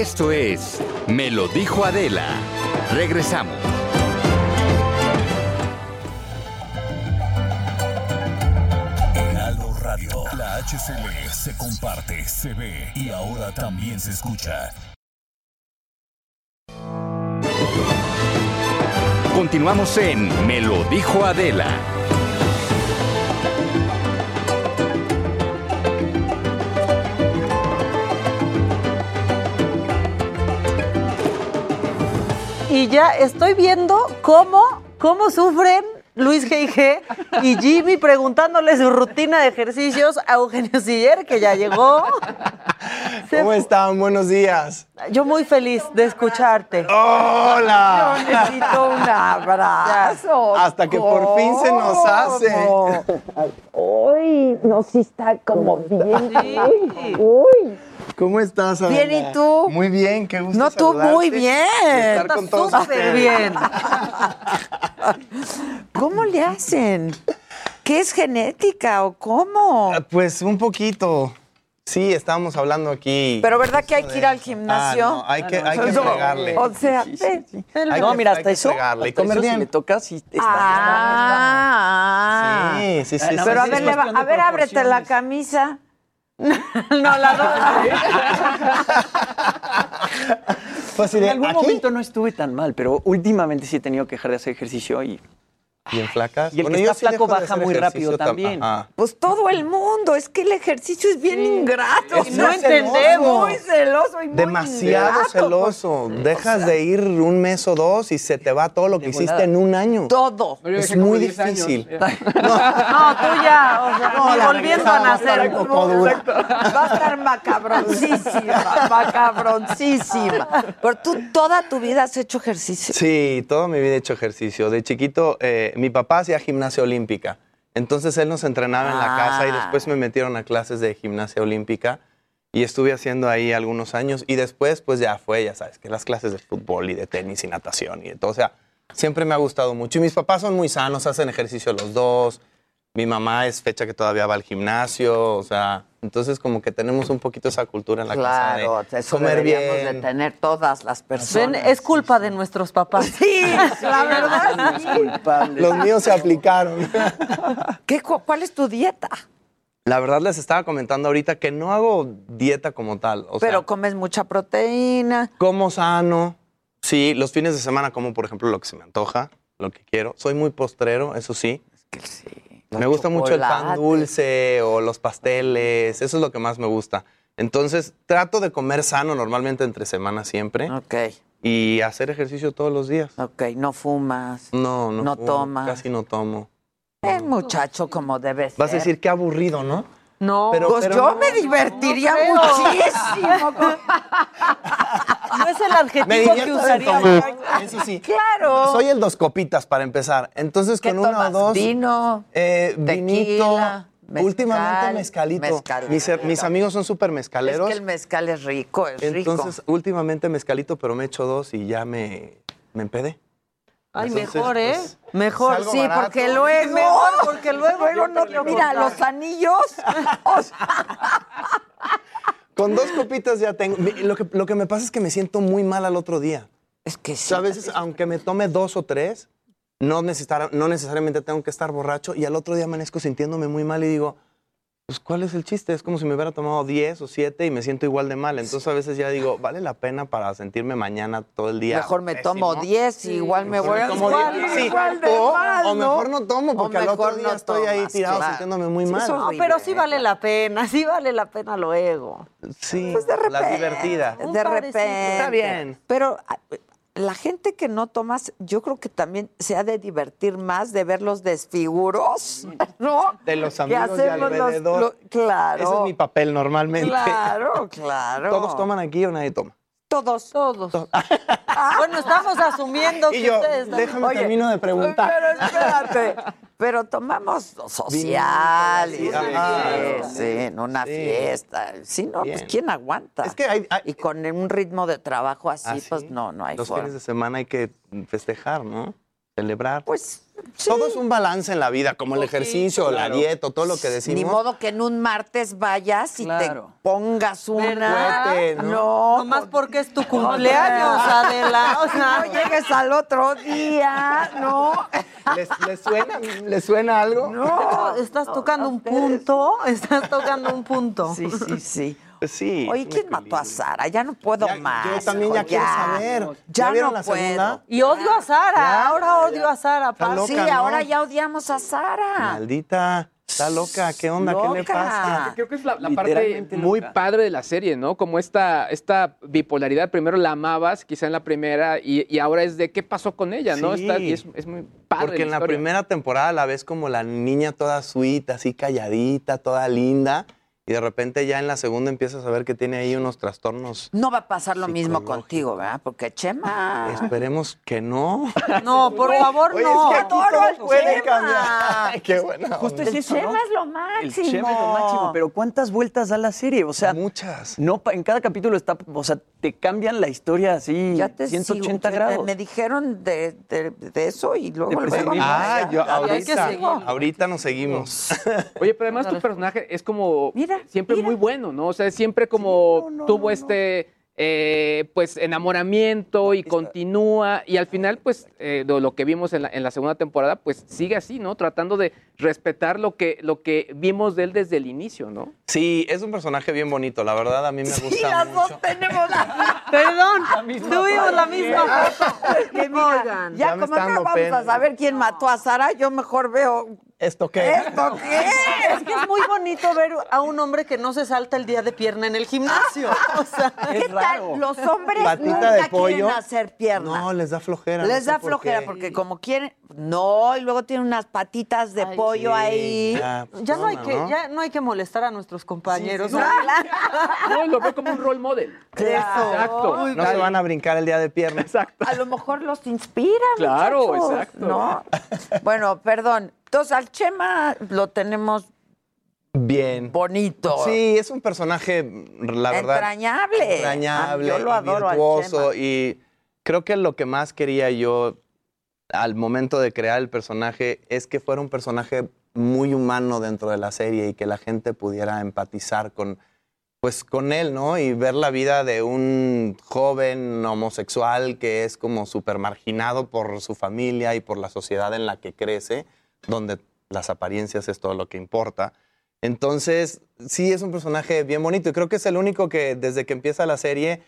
Esto es Me lo dijo Adela. Regresamos. Heraldo Radio. La HCL se comparte, se ve y ahora también se escucha. Continuamos en Me lo dijo Adela. Y ya estoy viendo cómo, cómo sufren Luis G.I.G. y Jimmy preguntándole su rutina de ejercicios a Eugenio Siller, que ya llegó. ¿Cómo están? Buenos días. Yo muy feliz de escucharte. ¡Hola! Yo necesito un abrazo. Hasta que por fin se nos hace. Uy, no, sí está como bien. Sí. Uy. ¿Cómo estás, Adela? Bien, ¿y tú? Muy bien, qué gusto No, tú saludarte muy bien. estar con Estás todos súper bien. ¿Cómo le hacen? ¿Qué es genética o cómo? Pues un poquito. Sí, estábamos hablando aquí. Pero ¿verdad que hay que ir al gimnasio? Ah, no, hay que, hay que fregarle. O sea, Sí, sí, sí. Hay no, que- mira, hay hasta que eso. fregarle y hasta comer eso, bien. Si le está. Ah. Sí, sí, sí. Pero a ver, a ver, ábrete la camisa. No, la Pues, sí, En algún aquí momento no estuve tan mal, pero últimamente sí he tenido que dejar de hacer ejercicio y Bien flacas. Y el que está sí flaco baja muy rápido también. Ajá. Pues todo el mundo, es que el ejercicio es bien ingrato. Es no muy entendemos. Muy celoso. y muy Demasiado ingrato, celoso. Dejas de ir un mes o dos y se te va todo lo que hiciste volada. en un año. Todo. Es muy 10 años. difícil. No, tú ya, o sea, No, la volviendo a nacer. un poco dura. Va a estar macabroncísima, macabroncísima. Pero tú toda tu vida has hecho ejercicio. Sí, toda mi vida he hecho ejercicio. De chiquito, eh, mi papá hacía gimnasia olímpica. Entonces él nos entrenaba en la casa y Ah. después me metieron a clases de gimnasia olímpica y estuve haciendo ahí algunos años y después pues ya fue, ya sabes, que las clases de fútbol y de tenis y natación y de todo. O sea, siempre me ha gustado mucho. Y mis papás son muy sanos, hacen ejercicio los dos. Mi mamá es fecha que todavía va al gimnasio, o sea, entonces como que tenemos un poquito esa cultura en la Claro, casa de eso comer bien. de tener todas las Ven, personas. es culpa de nuestros papás. Sí, la verdad. sí. Los míos se aplicaron. ¿Qué, cu- ¿Cuál es tu dieta? La verdad les estaba comentando ahorita que no hago dieta como tal. O Pero sea, comes mucha proteína. como sano. Sí, los fines de semana como, por ejemplo, lo que se me antoja, lo que quiero. Soy muy postrero, eso sí. Que sí. Me gusta mucho el pan dulce o los pasteles. Eso es lo que más me gusta. Entonces, trato de comer sano normalmente entre semanas siempre Ok, y hacer ejercicio todos los días. ok, no fumas. No, no. No fumo, tomas. Casi no tomo. El muchacho como debe ser. Vas a decir qué aburrido, ¿no? No, Pero- pues yo no, me divertiría creo. muchísimo. Con- es el Me adjetivo que usaría yo. eso sí. Claro. Soy el dos copitas para empezar. Entonces, ¿Qué con una o dos. Vino, eh, vinito. tequila, mezcal, últimamente mezcalito. mezcal. Mis, her- mis amigos son súper Es mezcaleros. que el mezcal es rico, es Entonces, rico. últimamente mezcalito, pero me echo dos y ya me, me empedé. Ay, Entonces, mejor, ¿eh? pues, Mejor. salgo Sí, barato. porque luego. Mejor, porque luego, luego no. Mira, los anillos. o sea, Con dos copitas ya tengo. Lo que, lo que me pasa es que me siento muy mal al otro día. es que O sí. sea, a veces, aunque me tome dos o tres, no, no necesariamente tengo que estar borracho y al otro día amanezco sintiéndome muy mal y digo, pues, ¿cuál es el chiste? Es como si me hubiera tomado 10 o 7 y me siento igual de mal. Entonces, a veces ya digo, ¿vale la pena para sentirme mañana todo el día? Mejor me pésimo? tomo 10 y igual me Mejor voy me a tomo igual, 10. Sí, igual de o, mal, o ¿no? mejor no tomo, O porque al otro día no estoy ahí tomas, tirado claro. sintiéndome muy Sí, mal. No, pero sí vale la pena, sí vale la pena luego. Sí, Pues de repente. las divertidas. De repente. Está bien. Pero la gente que no tomas, yo creo que también se ha de divertir más de ver los desfiguros, ¿no? De los amigos de los- alrededor. lo- claro. Ese es mi papel normalmente. Claro, claro. ¿Todos toman aquí o nadie toma? Todos. Todos. bueno, estamos asumiendo Y que yo, ustedes déjame Oye, termino de preguntar. Pero espérate. Pero tomamos social. Sí, sí, sí, en una Sí. fiesta. Si no, pues. ¿quién aguanta? Es que hay- hay- y con un ritmo de trabajo así, Ah, pues sí. no, no hay Los forma. fines de semana hay que festejar, ¿no? Celebrar. Pues Todo es un balance en la vida, como el ejercicio, la claro. dieta, todo lo que decimos. Ni modo que en un martes vayas y Claro. te pongas una. ¿Verdad? Cohete, ¿no? No, Nomás porque es tu cumpleaños, Adela. O sea, no llegues al otro día, no. ¿Les, les suena, ¿Les suena algo? No, estás tocando un punto, estás tocando un punto. Sí, sí, sí. Sí. Oye, ¿quién mató a. Sara? Ya no puedo Ya- más. yo también ya hijo, quiero saber. Ya, ¿Ya vieron no la puedo. segunda? Y odio a Sara, ahora odio a Sara. Loca, Sí, ¿no? ahora ya odiamos a Sara. Maldita, está loca. ¿Qué onda? ¿Qué le pasa? Creo que es la, la parte muy loca. padre de la serie, ¿no? Como esta, esta bipolaridad. Primero la amabas, quizá en la primera, y, y ahora es de qué pasó con ella, ¿no? Sí. Está, y es, es muy padre. Porque en la primera temporada la ves como la niña toda sweet, así calladita, toda linda. Y de repente ya en la segunda empiezas a ver que tiene ahí unos trastornos. No va a pasar lo mismo contigo, ¿verdad? Porque Chema. Esperemos que no. No, por favor, Oye, no. es que aquí todo puede Chema. cambiar. Qué buena Justo es eso, Chema ¿no? es lo El máximo. Chema es lo máximo, pero ¿cuántas vueltas da la serie? O sea, Muchas. no en cada capítulo está, o sea, te cambian la historia así Ya te 180 sigo. grados. Me dijeron de, de- de eso y luego, De luego presidio. Ah, yo hay que ahorita, seguir. ahorita nos seguimos. Oye, pero además tu personaje es como Mira, siempre mira. muy bueno, ¿no? O sea, siempre como tuvo este eh, pues enamoramiento y continúa y al final pues eh, de lo que vimos en la, en la segunda temporada pues sigue así, ¿no? Tratando de respetar lo que lo que vimos de él desde el inicio, ¿no? Sí, es un personaje bien bonito. La verdad, a mí me Sí, gusta las mucho. dos tenemos Perdón, tuvimos la misma foto. que mira, Oigan, ya, ya como está no vamos pena. a saber quién mató a Sara, yo mejor veo ¿Esto qué? esto qué Es que es muy bonito ver a un hombre que no se salta el día de pierna en el gimnasio. O sea, ¿Qué tal? Los hombres Patita nunca de pollo. quieren hacer pierna. No, les da flojera. Les no da por flojera qué. porque como quieren, no, y luego tienen unas patitas de Ay, pollo Sí, ahí. ya, pues, ya no hay que, ya no hay que molestar a nuestros compañeros. No, lo veo como un role model. Claro. Exacto. No se van a brincar el día de pierna. Exacto. A lo mejor los inspira. Claro, muchachos, exacto. ¿no? Bueno, perdón. Entonces al Chema lo tenemos Bien. bonito. Sí, es un personaje, la verdad. Entrañable. Entrañable, Yo lo adoro al virtuoso. Chema. Y creo que lo que más quería yo al momento de crear el personaje es que fuera un personaje muy humano dentro de la serie y que la gente pudiera empatizar con, pues, con él, ¿no? Y ver la vida de un joven homosexual que es como súper marginado por su familia y por la sociedad en la que crece, donde las apariencias es todo lo que importa. Entonces, sí es un personaje bien bonito y creo que es el único que desde que empieza la serie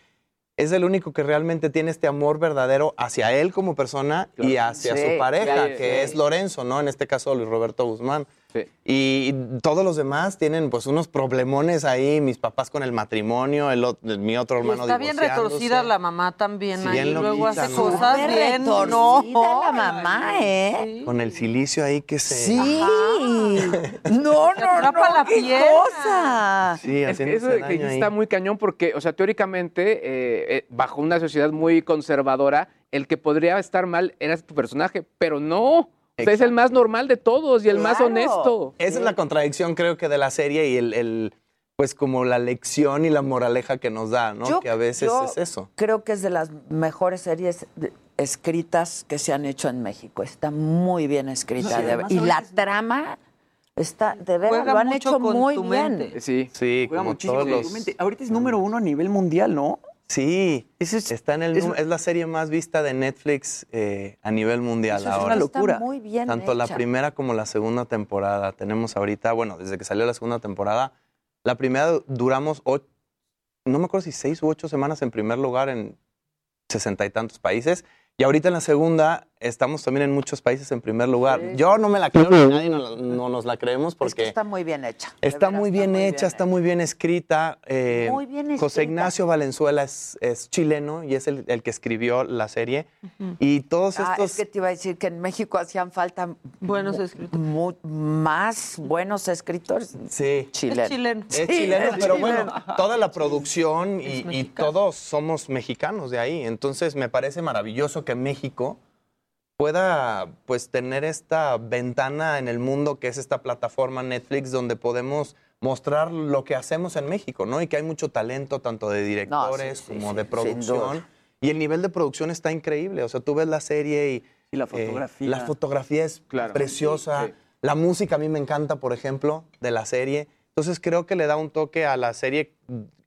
es el único que realmente tiene este amor verdadero hacia él como persona y hacia Sí, su pareja, que sí. es Lorenzo, ¿no? En este caso, Luis Roberto Guzmán. Sí. Y todos los demás tienen pues unos problemones ahí, mis papás con el matrimonio, el, ot- mi otro Y hermano está bien retorcida la mamá también Sí, ahí. bien Luego loquita, hace ¿no? cosas Súper bien. retorcida No. la mamá, ¿eh? Con el silicio ahí que se... Sí. No, Te no, atrapa no, la qué pierna. cosa. Sí, Es que eso daño ahí. está muy cañón porque, o sea, teóricamente, eh, eh, bajo una sociedad muy conservadora, el que podría estar mal era tu personaje, pero no. O sea, es el más normal de todos y el más honesto. Esa es la contradicción, creo que, de la serie y el, el, pues como la lección y la moraleja que nos da, ¿no? Yo- que a veces yo es eso. Creo que es de las mejores series escritas que se han hecho en México. Está muy bien escrita. Sí, de- además y la trama está, de verdad, lo han mucho hecho con muy tu bien. mente. Sí. Sí, Juega como muchísimo todos los... Ahorita es número uno a nivel mundial, ¿no? Sí, está en el, es- es, la serie más vista de Netflix eh, a nivel mundial Eso es ahora. una locura. Está muy bien Tanto la primera como la segunda temporada. Tenemos ahorita, bueno, desde que salió la segunda temporada, la primera duramos, ocho, no me acuerdo si seis u ocho semanas en primer lugar en sesenta y tantos países. Y ahorita en la segunda estamos también en muchos países en primer lugar. Sí. Yo no me la creo, ni nadie no, no nos la creemos Es que porque está muy bien hecha. está muy bien hecha, está muy bien escrita. eh, Muy bien José escrita. Ignacio Valenzuela es, es chileno y es el, el que escribió la serie. Y todos Ah, estos... es que te iba a decir que en México hacían falta Buenos escritores. mu- más buenos escritores Sí. chilenos. Es chileno. Es Sí, chileno, es pero chileno. bueno, toda la producción y, Es y todos somos mexicanos de ahí. Entonces me parece maravilloso que México pueda pues tener esta ventana en el mundo que es esta plataforma Netflix donde podemos mostrar lo que hacemos en México, ¿no? Y que hay mucho talento tanto de directores sí, como sí, de producción. Y el nivel de producción está increíble. O sea, tú ves la serie y Y la eh, fotografía. la fotografía es Claro. preciosa. Sí, sí. La música a mí me encanta, por ejemplo, de la serie. Entonces creo que le da un toque a la serie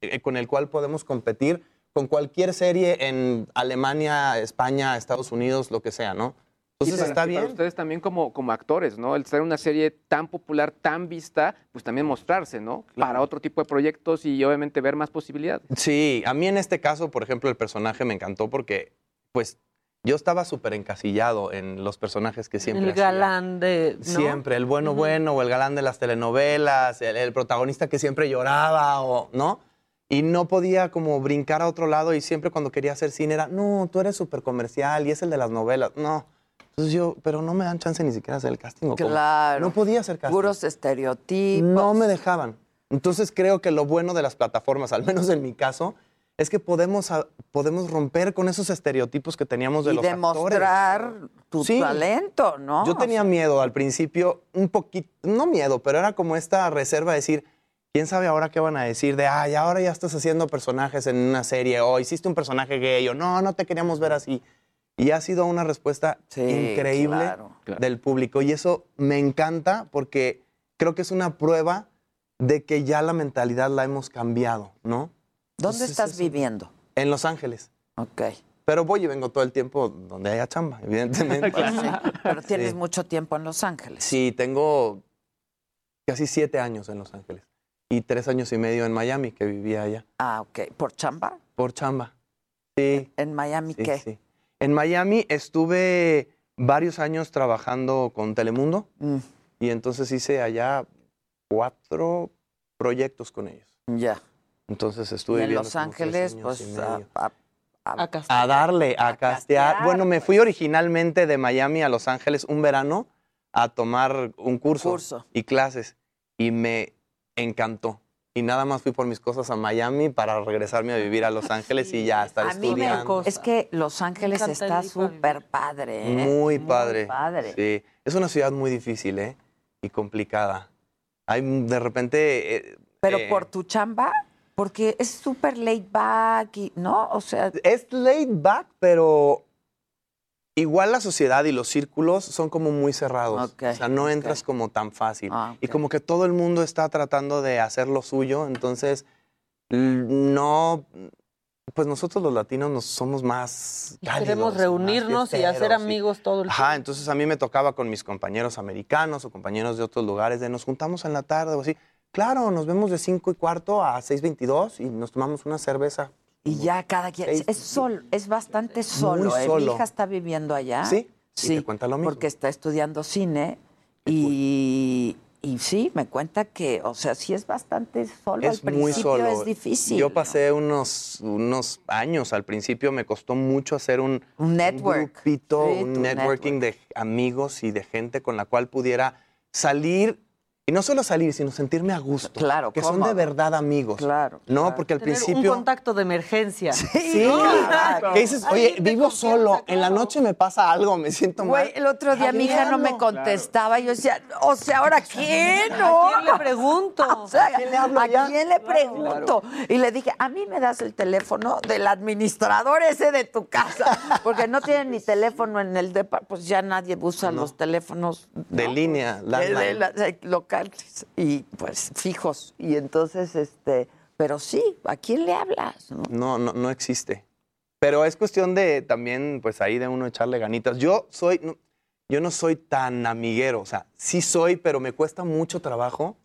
eh, con el cual podemos competir con cualquier serie en Alemania, España, Estados Unidos, lo que sea, ¿no? Entonces Y para- está y para bien. ustedes también como, como actores, ¿no? El ser una serie tan popular, tan vista, pues también mostrarse, ¿no? Para otro tipo de proyectos y obviamente ver más posibilidades. Sí, a mí en este caso, por ejemplo, el personaje me encantó porque, pues, yo estaba súper encasillado en los personajes que siempre El hacía. galán de. ¿no? Siempre, el bueno bueno o el galán de las telenovelas, el, el protagonista que siempre lloraba o, ¿no? Y no podía como brincar a otro lado y siempre cuando quería hacer cine era, no, tú eres súper comercial y es el de las novelas. No. Entonces yo, pero no me dan chance ni siquiera hacer el casting. ¿o cómo? Claro. No podía hacer casting. Puros estereotipos. No me dejaban. Entonces creo que lo bueno de las plataformas, al menos en mi caso, es que podemos, podemos romper con esos estereotipos que teníamos de y los actores. demostrar tu Sí. talento, ¿no? Yo tenía miedo al principio, un poquito, no miedo, pero era como esta reserva de decir, ¿quién sabe ahora qué van a decir? De, ay, ahora ya estás haciendo personajes en una serie, o hiciste un personaje gay, o no, no te queríamos ver así. Y ha sido una respuesta Sí, increíble claro. del público. Y eso me encanta porque creo que es una prueba de que ya la mentalidad la hemos cambiado, ¿no? ¿Dónde Entonces, estás eso- viviendo? En Los Ángeles. Ok. Pero voy y vengo todo el tiempo donde haya chamba, evidentemente. Pero tienes Sí. mucho tiempo en Los Ángeles. Sí, tengo casi siete años en Los Ángeles y tres años y medio en Miami, que vivía allá, Ah, ok. ¿Por chamba? por chamba. Sí, ¿En Miami sí, qué? sí. En Miami estuve varios años trabajando con Telemundo Mm, y entonces hice allá cuatro proyectos con ellos. ya. Entonces Y estuve en viviendo Los como tres Ángeles, pues, y a, a- a- A castigar. a darle, a, castear. castear, Bueno, me fui originalmente de Miami a Los Ángeles un verano a tomar un curso, Curso. y clases y me encantó. Y nada más fui por mis cosas a Miami para regresarme a vivir a Los Ángeles y ya estar a mí me estudiando. Es que Los Ángeles está súper padre. ¿eh? Muy padre. padre. Sí, es una ciudad muy difícil, ¿eh? Y complicada. Hay de repente... eh, Pero eh, por tu chamba, porque es súper laid back, y, ¿no? O sea, Es laid back, pero igual la sociedad y los círculos son como muy cerrados. O sea, no entras como tan fácil. Ah, Y como que todo el mundo está tratando de hacer lo suyo, entonces no... Pues nosotros los latinos nos somos más cálidos, queremos más reunirnos y hacer y- amigos todo el Ajá, entonces a mí me tocaba con mis compañeros americanos o compañeros de otros lugares de nos juntamos en la tarde o así. Claro, nos vemos de 5 y cuarto a 6.22 y nos tomamos una cerveza. Y ya cada quien. Seis- Es solo, es bastante solo. ¿eh? Mi hija está viviendo allá. ¿Sí? Y Sí. te cuenta lo mismo. Porque está estudiando cine y, y sí, me cuenta que, o sea, sí es bastante solo. Es Al muy principio solo. es difícil. Yo ¿no? pasé unos, unos años al principio, me costó mucho hacer un, Un network. grupito, Sí, un networking de amigos y de gente con la cual pudiera salir Y no solo salir, sino sentirme a gusto. Claro, Que son de verdad amigos. Claro. No, porque al Tener principio... un contacto de emergencia. Sí, ¿no? que dices, oye, vivo solo, en la noche me pasa algo, me siento mal. Güey, el otro día ¿A mi hija no me contestaba. Yo decía, o sea, ¿ahora quién? No? ¿A quién le pregunto? O sea, ¿A quién le hablo ¿a ya? quién le pregunto? Y le dije, a mí me das el teléfono del administrador ese de tu casa. Porque no tienen ni teléfono en el depa, pues ya nadie usa los teléfonos De línea, de- de landline. la- de y pues fijos. Y entonces, este, pero sí, ¿a quién le hablas? no? No, no, no existe. Pero es cuestión de también, pues ahí de uno echarle ganitas. Yo soy, no- yo no soy tan amiguero, o sea, sí soy, pero me cuesta mucho trabajo.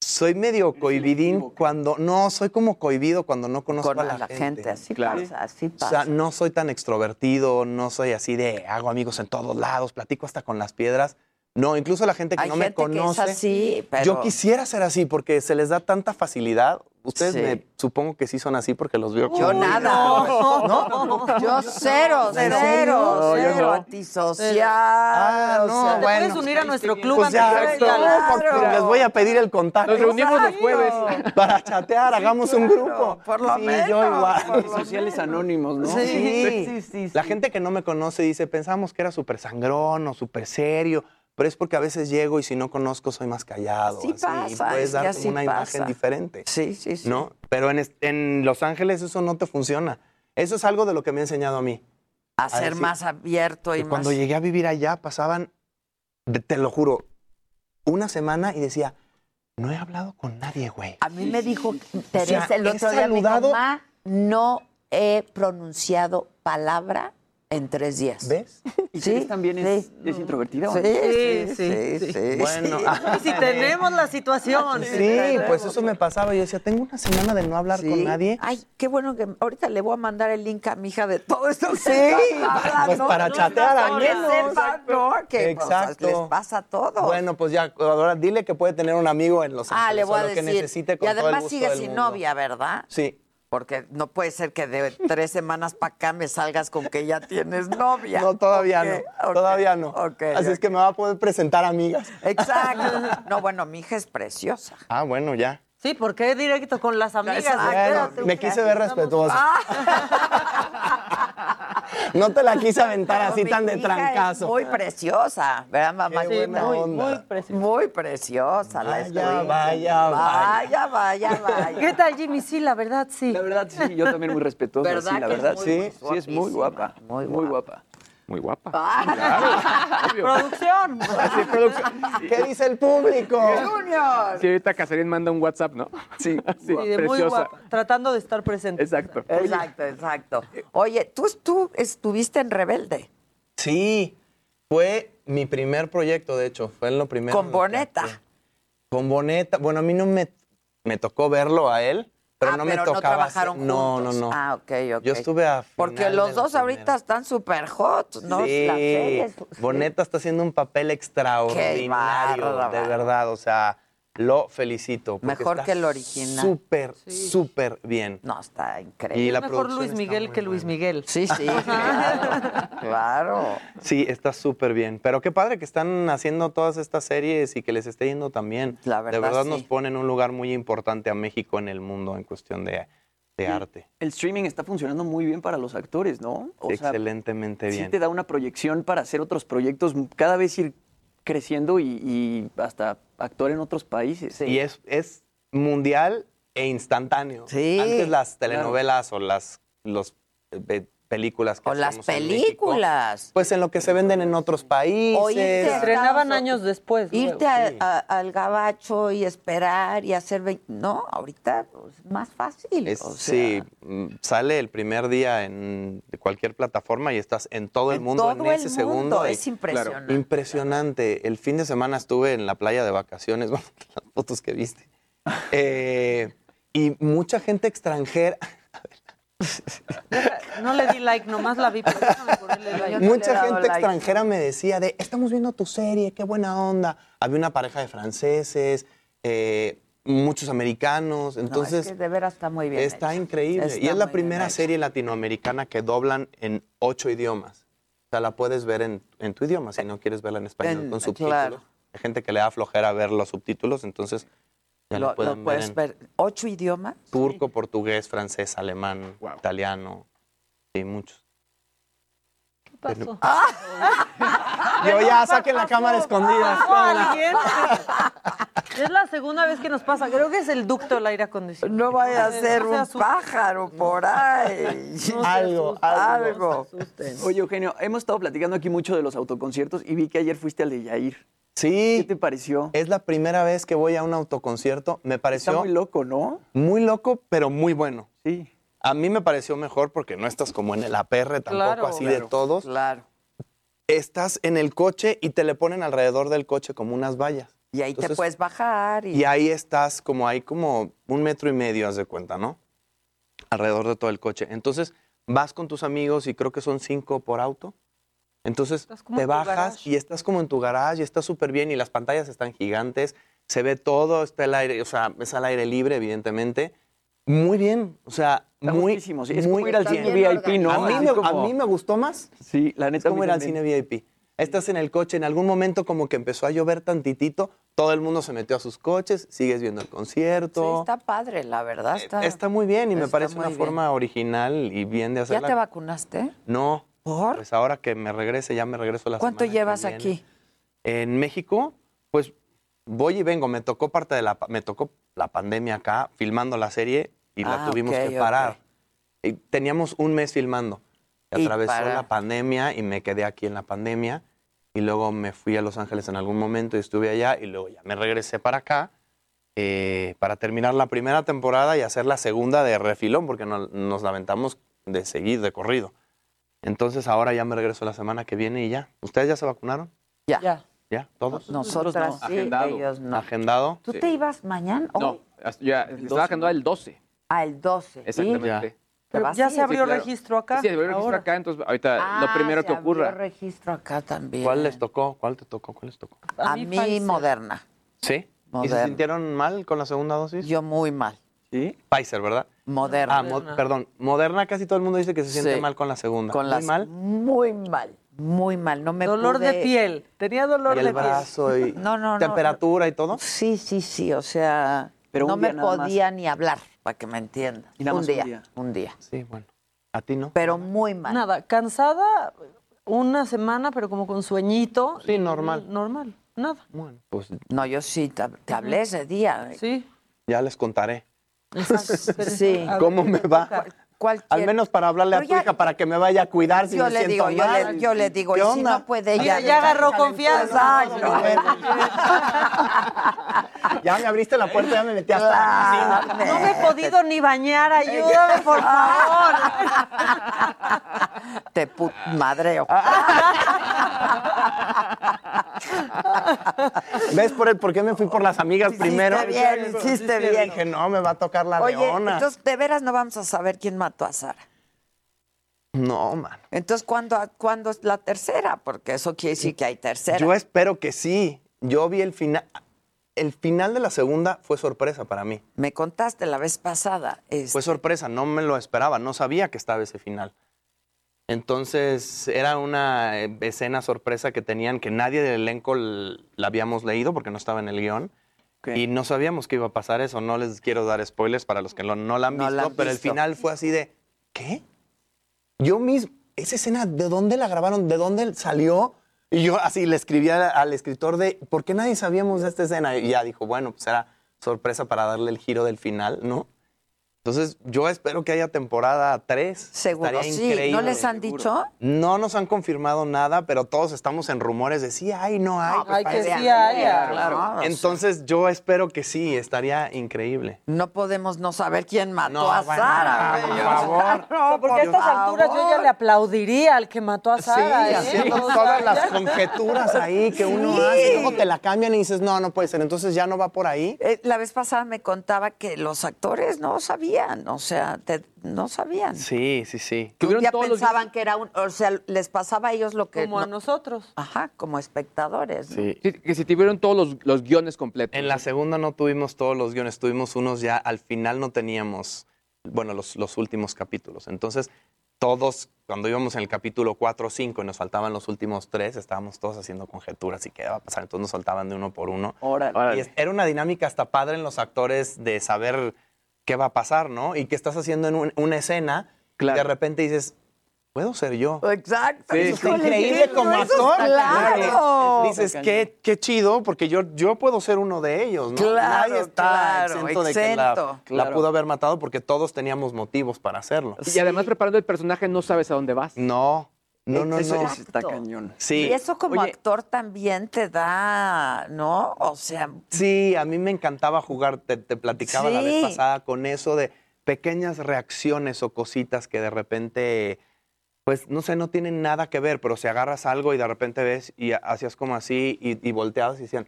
Soy medio cohibidín cuando, no, soy como cohibido cuando no conozco Con a la, la gente, así Claro. pasa, así O pasa. sea, no soy tan extrovertido, no soy así de hago amigos en todos lados, platico hasta con las piedras. No, incluso la gente que Hay no gente me conoce. que es así, pero... Yo quisiera ser así porque se les da tanta facilidad. Ustedes Sí. me supongo que sí son así porque los veo Yo como- nada. ¿No? Yo cero, ¿En cero, serio? No, yo cero, no. antisocial. Ah, o no, sea, Te bueno. puedes unir a nuestro club Pues ya, no, porque les voy a pedir el contacto. Nos reunimos los jueves. Para chatear, hagamos un grupo. Por lo Sí, menos. yo igual. Sociales anónimos, ¿no? Sí. La gente que no me conoce dice, pensamos que era súper sangrón o súper serio, pero es porque a veces llego y si no conozco soy más callado. Sí así, y pasa, puedes es que dar así una pasa. imagen diferente. Sí, sí, sí. ¿No? Pero en, en Los Ángeles eso no te funciona. Eso es algo de lo que me ha enseñado a mí. A A ser decir- más abierto y más... cuando llegué a vivir allá pasaban, de- te lo juro, una semana y decía, no he hablado con nadie, güey. A mí me dijo Teresa el he otro día, me dijo, saludado- "Ma, no he pronunciado palabra en tres días. ¿Ves? ¿Y Sí, también es, sí. es introvertida? o Sí, no? sí, sí, sí. sí. Bueno, Y si tenemos la situación. sí, pues eso me pasaba. Yo decía, tengo una semana de no hablar Sí. con nadie. Ay, qué bueno que ahorita le voy a mandar el link a mi hija de todo esto. que Sí, pues para chatear sepan, ¿no? Que pues, Exacto. les pasa todo. Bueno, pues ya, ahora dile que puede tener un amigo en Los ah, Ángeles. le voy a lo decir. que necesite con y todo el además gusto sigue sin mundo. novia, ¿verdad? Sí. Porque no puede ser que de tres semanas para acá me salgas con que ya tienes novia. No, todavía no. Todavía no. ok, Así es que me va a poder presentar amigas. Exacto. No, bueno, mi hija es preciosa. Ah, bueno, ya. Sí, porque es directo con las amigas. Bueno, me quise ver respetuosa. No te la quise aventar así Mi tan de hija es trancazo. Muy preciosa, ¿verdad, mamá? Qué buena muy, onda. muy preciosa. Muy preciosa la estoy- vaya, vaya, vaya, vaya. ¿Qué tal, Jimmy? Sí, la verdad, sí. La verdad, sí, yo también muy respetuoso. ¿Verdad sí, la verdad, sí. Sí, es muy guapa. Muy Muy guapa. Muy guapa. Ah. Producción. Así, producción. ¿Qué dice el público? Junior. Sí, ahorita Casarín manda un WhatsApp, ¿no? Sí, sí, Sí, de muy preciosa. guapa. Tratando de estar presente. Exacto. Exacto, exacto. Oye, tú, tú estuviste en Rebelde Sí, fue mi primer proyecto, de hecho. Fue en lo primero. con que Boneta. Con Boneta. Bueno, a mí no me, me tocó verlo a él, pero Ah, no me pero tocaba. no trabajaron hacer- no, no, no. Ah, ok, ok. Yo estuve a. Porque los dos ahorita primera. están súper hot, ¿no? Sí, Boneta está haciendo un papel extraordinario, de verdad. O sea, lo felicito. porque Mejor está que el original. Súper, súper bien. No, está increíble. Y la Mejor Luis Miguel que Luis Miguel. Sí, sí, claro. claro. Sí, está súper bien. Pero qué padre que están haciendo todas estas series y que les esté yendo también. La de verdad, verdad sí. nos pone en un lugar muy importante a México en el mundo en cuestión de, de arte. El streaming está funcionando muy bien para los actores, ¿no? O sea, Excelentemente sí bien. te da una proyección para hacer otros proyectos, cada vez ir creciendo y, y hasta actuar en otros países. Y es, es mundial e instantáneo. Sí. Antes las telenovelas o las los, eh, películas que O las hacemos en México, películas. pues en lo que se venden en otros países. O irte a Estrenaban años después. Irte a- al gabacho y esperar y hacer... No, ahorita es más fácil. Es- o sea, sí, mm, sale el primer día en cualquier plataforma y estás en todo el en mundo todo en el ese mundo, segundo. y- Es impresionante. Impresionante. El fin de semana estuve en la playa de vacaciones, bueno, las fotos que viste. Eh, y mucha gente extranjera, No le di like, nomás la vi. Pero like. Mucha gente like. extranjera me decía de, estamos viendo tu serie, qué buena onda. Había una pareja de franceses, eh, muchos americanos, No, entonces es que de veras está muy bien. está hecho. increíble. Está y es la primera serie latinoamericana que doblan en ocho idiomas. O sea, la puedes ver en, en tu idioma si no quieres verla en español En- con subtítulos. claro. Hay gente que le da flojera ver los subtítulos, entonces ya lo, Lo, lo pueden ver puedes en ver. ¿Ocho idiomas? turco, portugués, francés, alemán, italiano, sí, muchos. ¿Qué pasó? Yo ya saquen la cámara escondida. Es la segunda vez que nos pasa. Creo que es el ducto del aire acondicionado. No vaya a ser No un pájaro por ahí. algo, algo. Oye, Eugenio, hemos estado platicando aquí mucho de los autoconciertos y vi que ayer fuiste al de Yair. Sí. ¿Qué te pareció? Es la primera vez que voy a un autoconcierto. Me pareció Está muy loco, ¿no? muy loco, pero muy bueno. Sí. A mí me pareció mejor porque no estás como en el APR tampoco Claro. así de todos. Claro. Estás en el coche y te le ponen alrededor del coche como unas vallas. Y ahí te puedes bajar. Y, Y ahí estás como ahí como un metro y medio, haz de cuenta, ¿no? Alrededor de todo el coche. Entonces vas con tus amigos y creo que son cinco por auto. Entonces te bajas y estás como en tu garage y estás súper bien y las pantallas están gigantes, se ve todo, está el aire, o sea, es al aire libre, evidentemente. Muy bien, o sea, Está muy, sí. Es muy como ir al bien. cine VIP, ¿no? A mí, me, como- a mí me gustó más. Sí, la Es neta. a como ir al cine VIP. Estás en el coche, en algún momento como que empezó a llover tantitito, todo el mundo se metió a sus coches, sigues viendo el Sí, concierto. está padre, la verdad. Está, Está muy bien y me parece una bien. forma original y bien de ¿Ya hacerla. te vacunaste? No. ¿Por? Pues ahora que me regrese, ya me regreso la ¿Cuánto semana llevas aquí? En México, pues voy y vengo. Me tocó parte de la, me tocó la pandemia acá, filmando la serie y la Ah, tuvimos que parar. Y teníamos un mes filmando. Y atravesó para- la pandemia y me quedé aquí en la pandemia. Y luego me fui a Los Ángeles en algún momento y estuve allá. Y luego ya me regresé para acá eh, para terminar la primera temporada y hacer la segunda de refilón, porque no- nos lamentamos de seguir, de corrido. Entonces ahora ya me regreso la semana que viene y ya. ¿Ustedes ya se vacunaron? Ya. Ya. ¿Ya? ¿Todos? Nosotras sí, Agendado. ellos no. ¿Agendado? ¿Tú te ibas mañana? No, Hoy. hasta- ya estaba agendado el 12. Ah, el 12. ¿Y? Exactamente. ¿Te Pero ya a se abrió claro. registro acá. Sí, se abrió registro acá, entonces ahorita Ah, lo primero se que ocurra. abrió registro acá también. ¿Cuál les tocó? ¿Cuál te tocó? ¿Cuál les tocó? A mí, Pfizer. Moderna. ¿Sí? ¿Y se Moderna. sintieron mal con la segunda dosis? Yo muy mal. Sí. Pfizer, ¿verdad? Moderna. Ah, mo- perdón. Moderna casi todo el mundo dice que se siente Sí. mal con la segunda. Con ¿Muy las- mal? Muy mal. Muy mal. No me Dolor de pude- piel. Tenía dolor Y de el piel. brazo y No, no, no. temperatura y todo. Sí, sí, sí. O sea, Pero un no día me nada más. podía ni hablar, para que me. Y nada un más un día, día. un día. Sí, bueno. ¿A ti no? Pero muy mal. Nada, cansada una semana, pero como con sueñito. Sí, normal. Normal, nada. Bueno, pues No, yo sí te, te hablé ese día. Sí. ya les contaré. Sí. ¿Cómo ¿qué me va? Al menos para hablarle a tu ya- hija para que me vaya a cuidar si yo me le siento digo, yo le, yo le digo, ¿Qué y si onda? no puede Ya, ella. ya agarró confianza. Ya me abriste la puerta, ya me metí hasta la cocina. No me he podido ni bañar, ayúdame, por favor. Te put madreo. ¿Ves por, el, por qué me fui por las amigas Hiciste primero? bien, hiciste bien. Dije, no, me va a tocar la Oye, leona. entonces de veras no vamos a saber quién mató a Sara. No, man. Entonces, ¿cuándo, ¿cuándo es la tercera? Porque eso quiere decir que hay tercera. Yo espero que sí. Yo vi el final. El final de la segunda fue sorpresa para mí. Me contaste la vez pasada. este, Fue sorpresa, no me lo esperaba, no sabía que estaba ese final. Entonces era una eh, escena sorpresa que tenían que nadie del elenco la habíamos leído porque no estaba en el guion. Y no sabíamos que iba a pasar eso. No les quiero dar spoilers para los que lo- no la han No visto, la han pero el final fue así de, ¿qué? Yo mismo, esa escena, ¿de dónde la grabaron? ¿De dónde salió? Y yo así le escribí a- al escritor de, ¿por qué nadie sabíamos de esta escena? Y ya dijo, bueno, pues era sorpresa para darle el giro del final, ¿no? Entonces, yo espero que haya temporada 3. Seguro, sí. ¿No les han dicho? No nos han confirmado nada, pero todos estamos en rumores de sí hay, no hay. No, pues, hay que sí haya. Claro. Claro. Entonces, yo espero que sí, estaría increíble. No podemos no saber quién mató No, a bueno, Sara. por favor. No, Porque a por estas alturas yo ya le aplaudiría al que mató a Sara. sí, ¿eh? haciendo O sea, todas las conjeturas ahí que uno Sí. hace, y luego te la cambian y dices, no, no puede ser. Entonces ya no va por ahí. Eh, La vez pasada me contaba que los actores no sabían, o sea, te- no sabían. Sí, sí, sí. ya pensaban que era un, o sea, les pasaba a ellos lo que Como a no- nosotros. Ajá, como espectadores. ¿no? Sí. Sí, que si tuvieron todos los, los guiones completos. En la segunda no tuvimos todos los guiones, tuvimos unos ya, al final no teníamos, bueno, los, los últimos capítulos. Entonces, todos, cuando íbamos en el capítulo 4 o 5 y nos faltaban los últimos tres, estábamos todos haciendo conjeturas y qué va a pasar. Entonces nos soltaban de uno por uno. Órale. Y es- era una dinámica hasta padre en los actores de saber qué va a pasar, ¿no? Y qué estás haciendo en un- una escena y de repente dices, ¿puedo ser yo? Exacto. Eso está Híjole, increíble como actor. claro. Dices, qué, qué chido, porque yo, yo puedo ser uno de ellos, ¿no? Claro, Nadie está claro, exento de que la, exento. la Claro. pudo haber matado porque todos teníamos motivos para hacerlo. Y además preparando el personaje no sabes a dónde vas. No, no, no, Eso no. está cañón. Sí. Y eso como Oye. actor también te da, ¿no? O sea, Sí, a mí me encantaba jugar, te, te platicaba la vez pasada con eso de pequeñas reacciones o cositas que de repente, pues no sé, no tienen nada que ver, pero si agarras algo y de repente ves y hacías como así y, y volteabas y decían,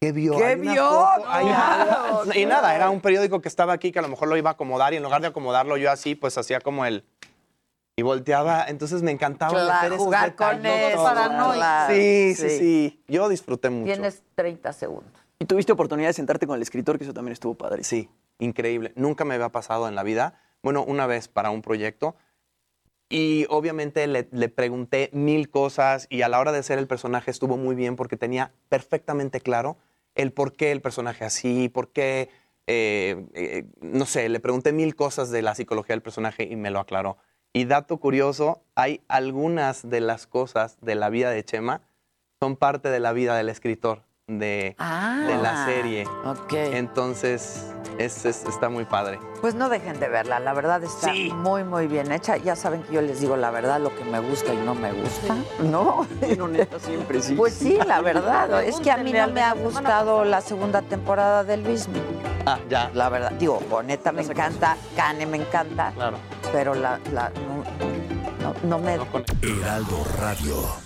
¿qué vio? ¿Qué Hay vio? foto, hay algo". Y nada, era un periódico que estaba aquí que a lo mejor lo iba a acomodar y en lugar de acomodarlo yo así, pues hacía como el... Y volteaba, entonces me encantaba Claro, meter esos jugar con. Claro, Sí, sí, sí. sí. Yo disfruté mucho. tienes 30 segundos. ¿Y tuviste oportunidad de sentarte con el escritor, que eso también estuvo padre? Sí, increíble. Nunca me había pasado en la vida. Bueno, una vez para un proyecto. Y obviamente le, le pregunté mil cosas y a la hora de ser el personaje estuvo muy bien porque tenía perfectamente claro el por qué el personaje así, por qué, eh, eh, no sé, le pregunté mil cosas de la psicología del personaje y me lo aclaró. Y dato curioso, hay algunas de las cosas de la vida de Chema son parte de la vida del escritor de, de la serie. Ok. Entonces, es- es- está muy padre. Pues no dejen de verla, la verdad está Sí. muy, muy bien hecha. Ya saben que yo les digo la verdad, lo que me gusta y no me gusta, ¿no? Bien honesta siempre, sí. Pues sí, la verdad. es que a mí no me ha gustado la segunda temporada de Luis. Ah, ya. La verdad, digo, Boneta me encanta, Cane me encanta, Claro. pero la, la no, no, no me... Heraldo Radio.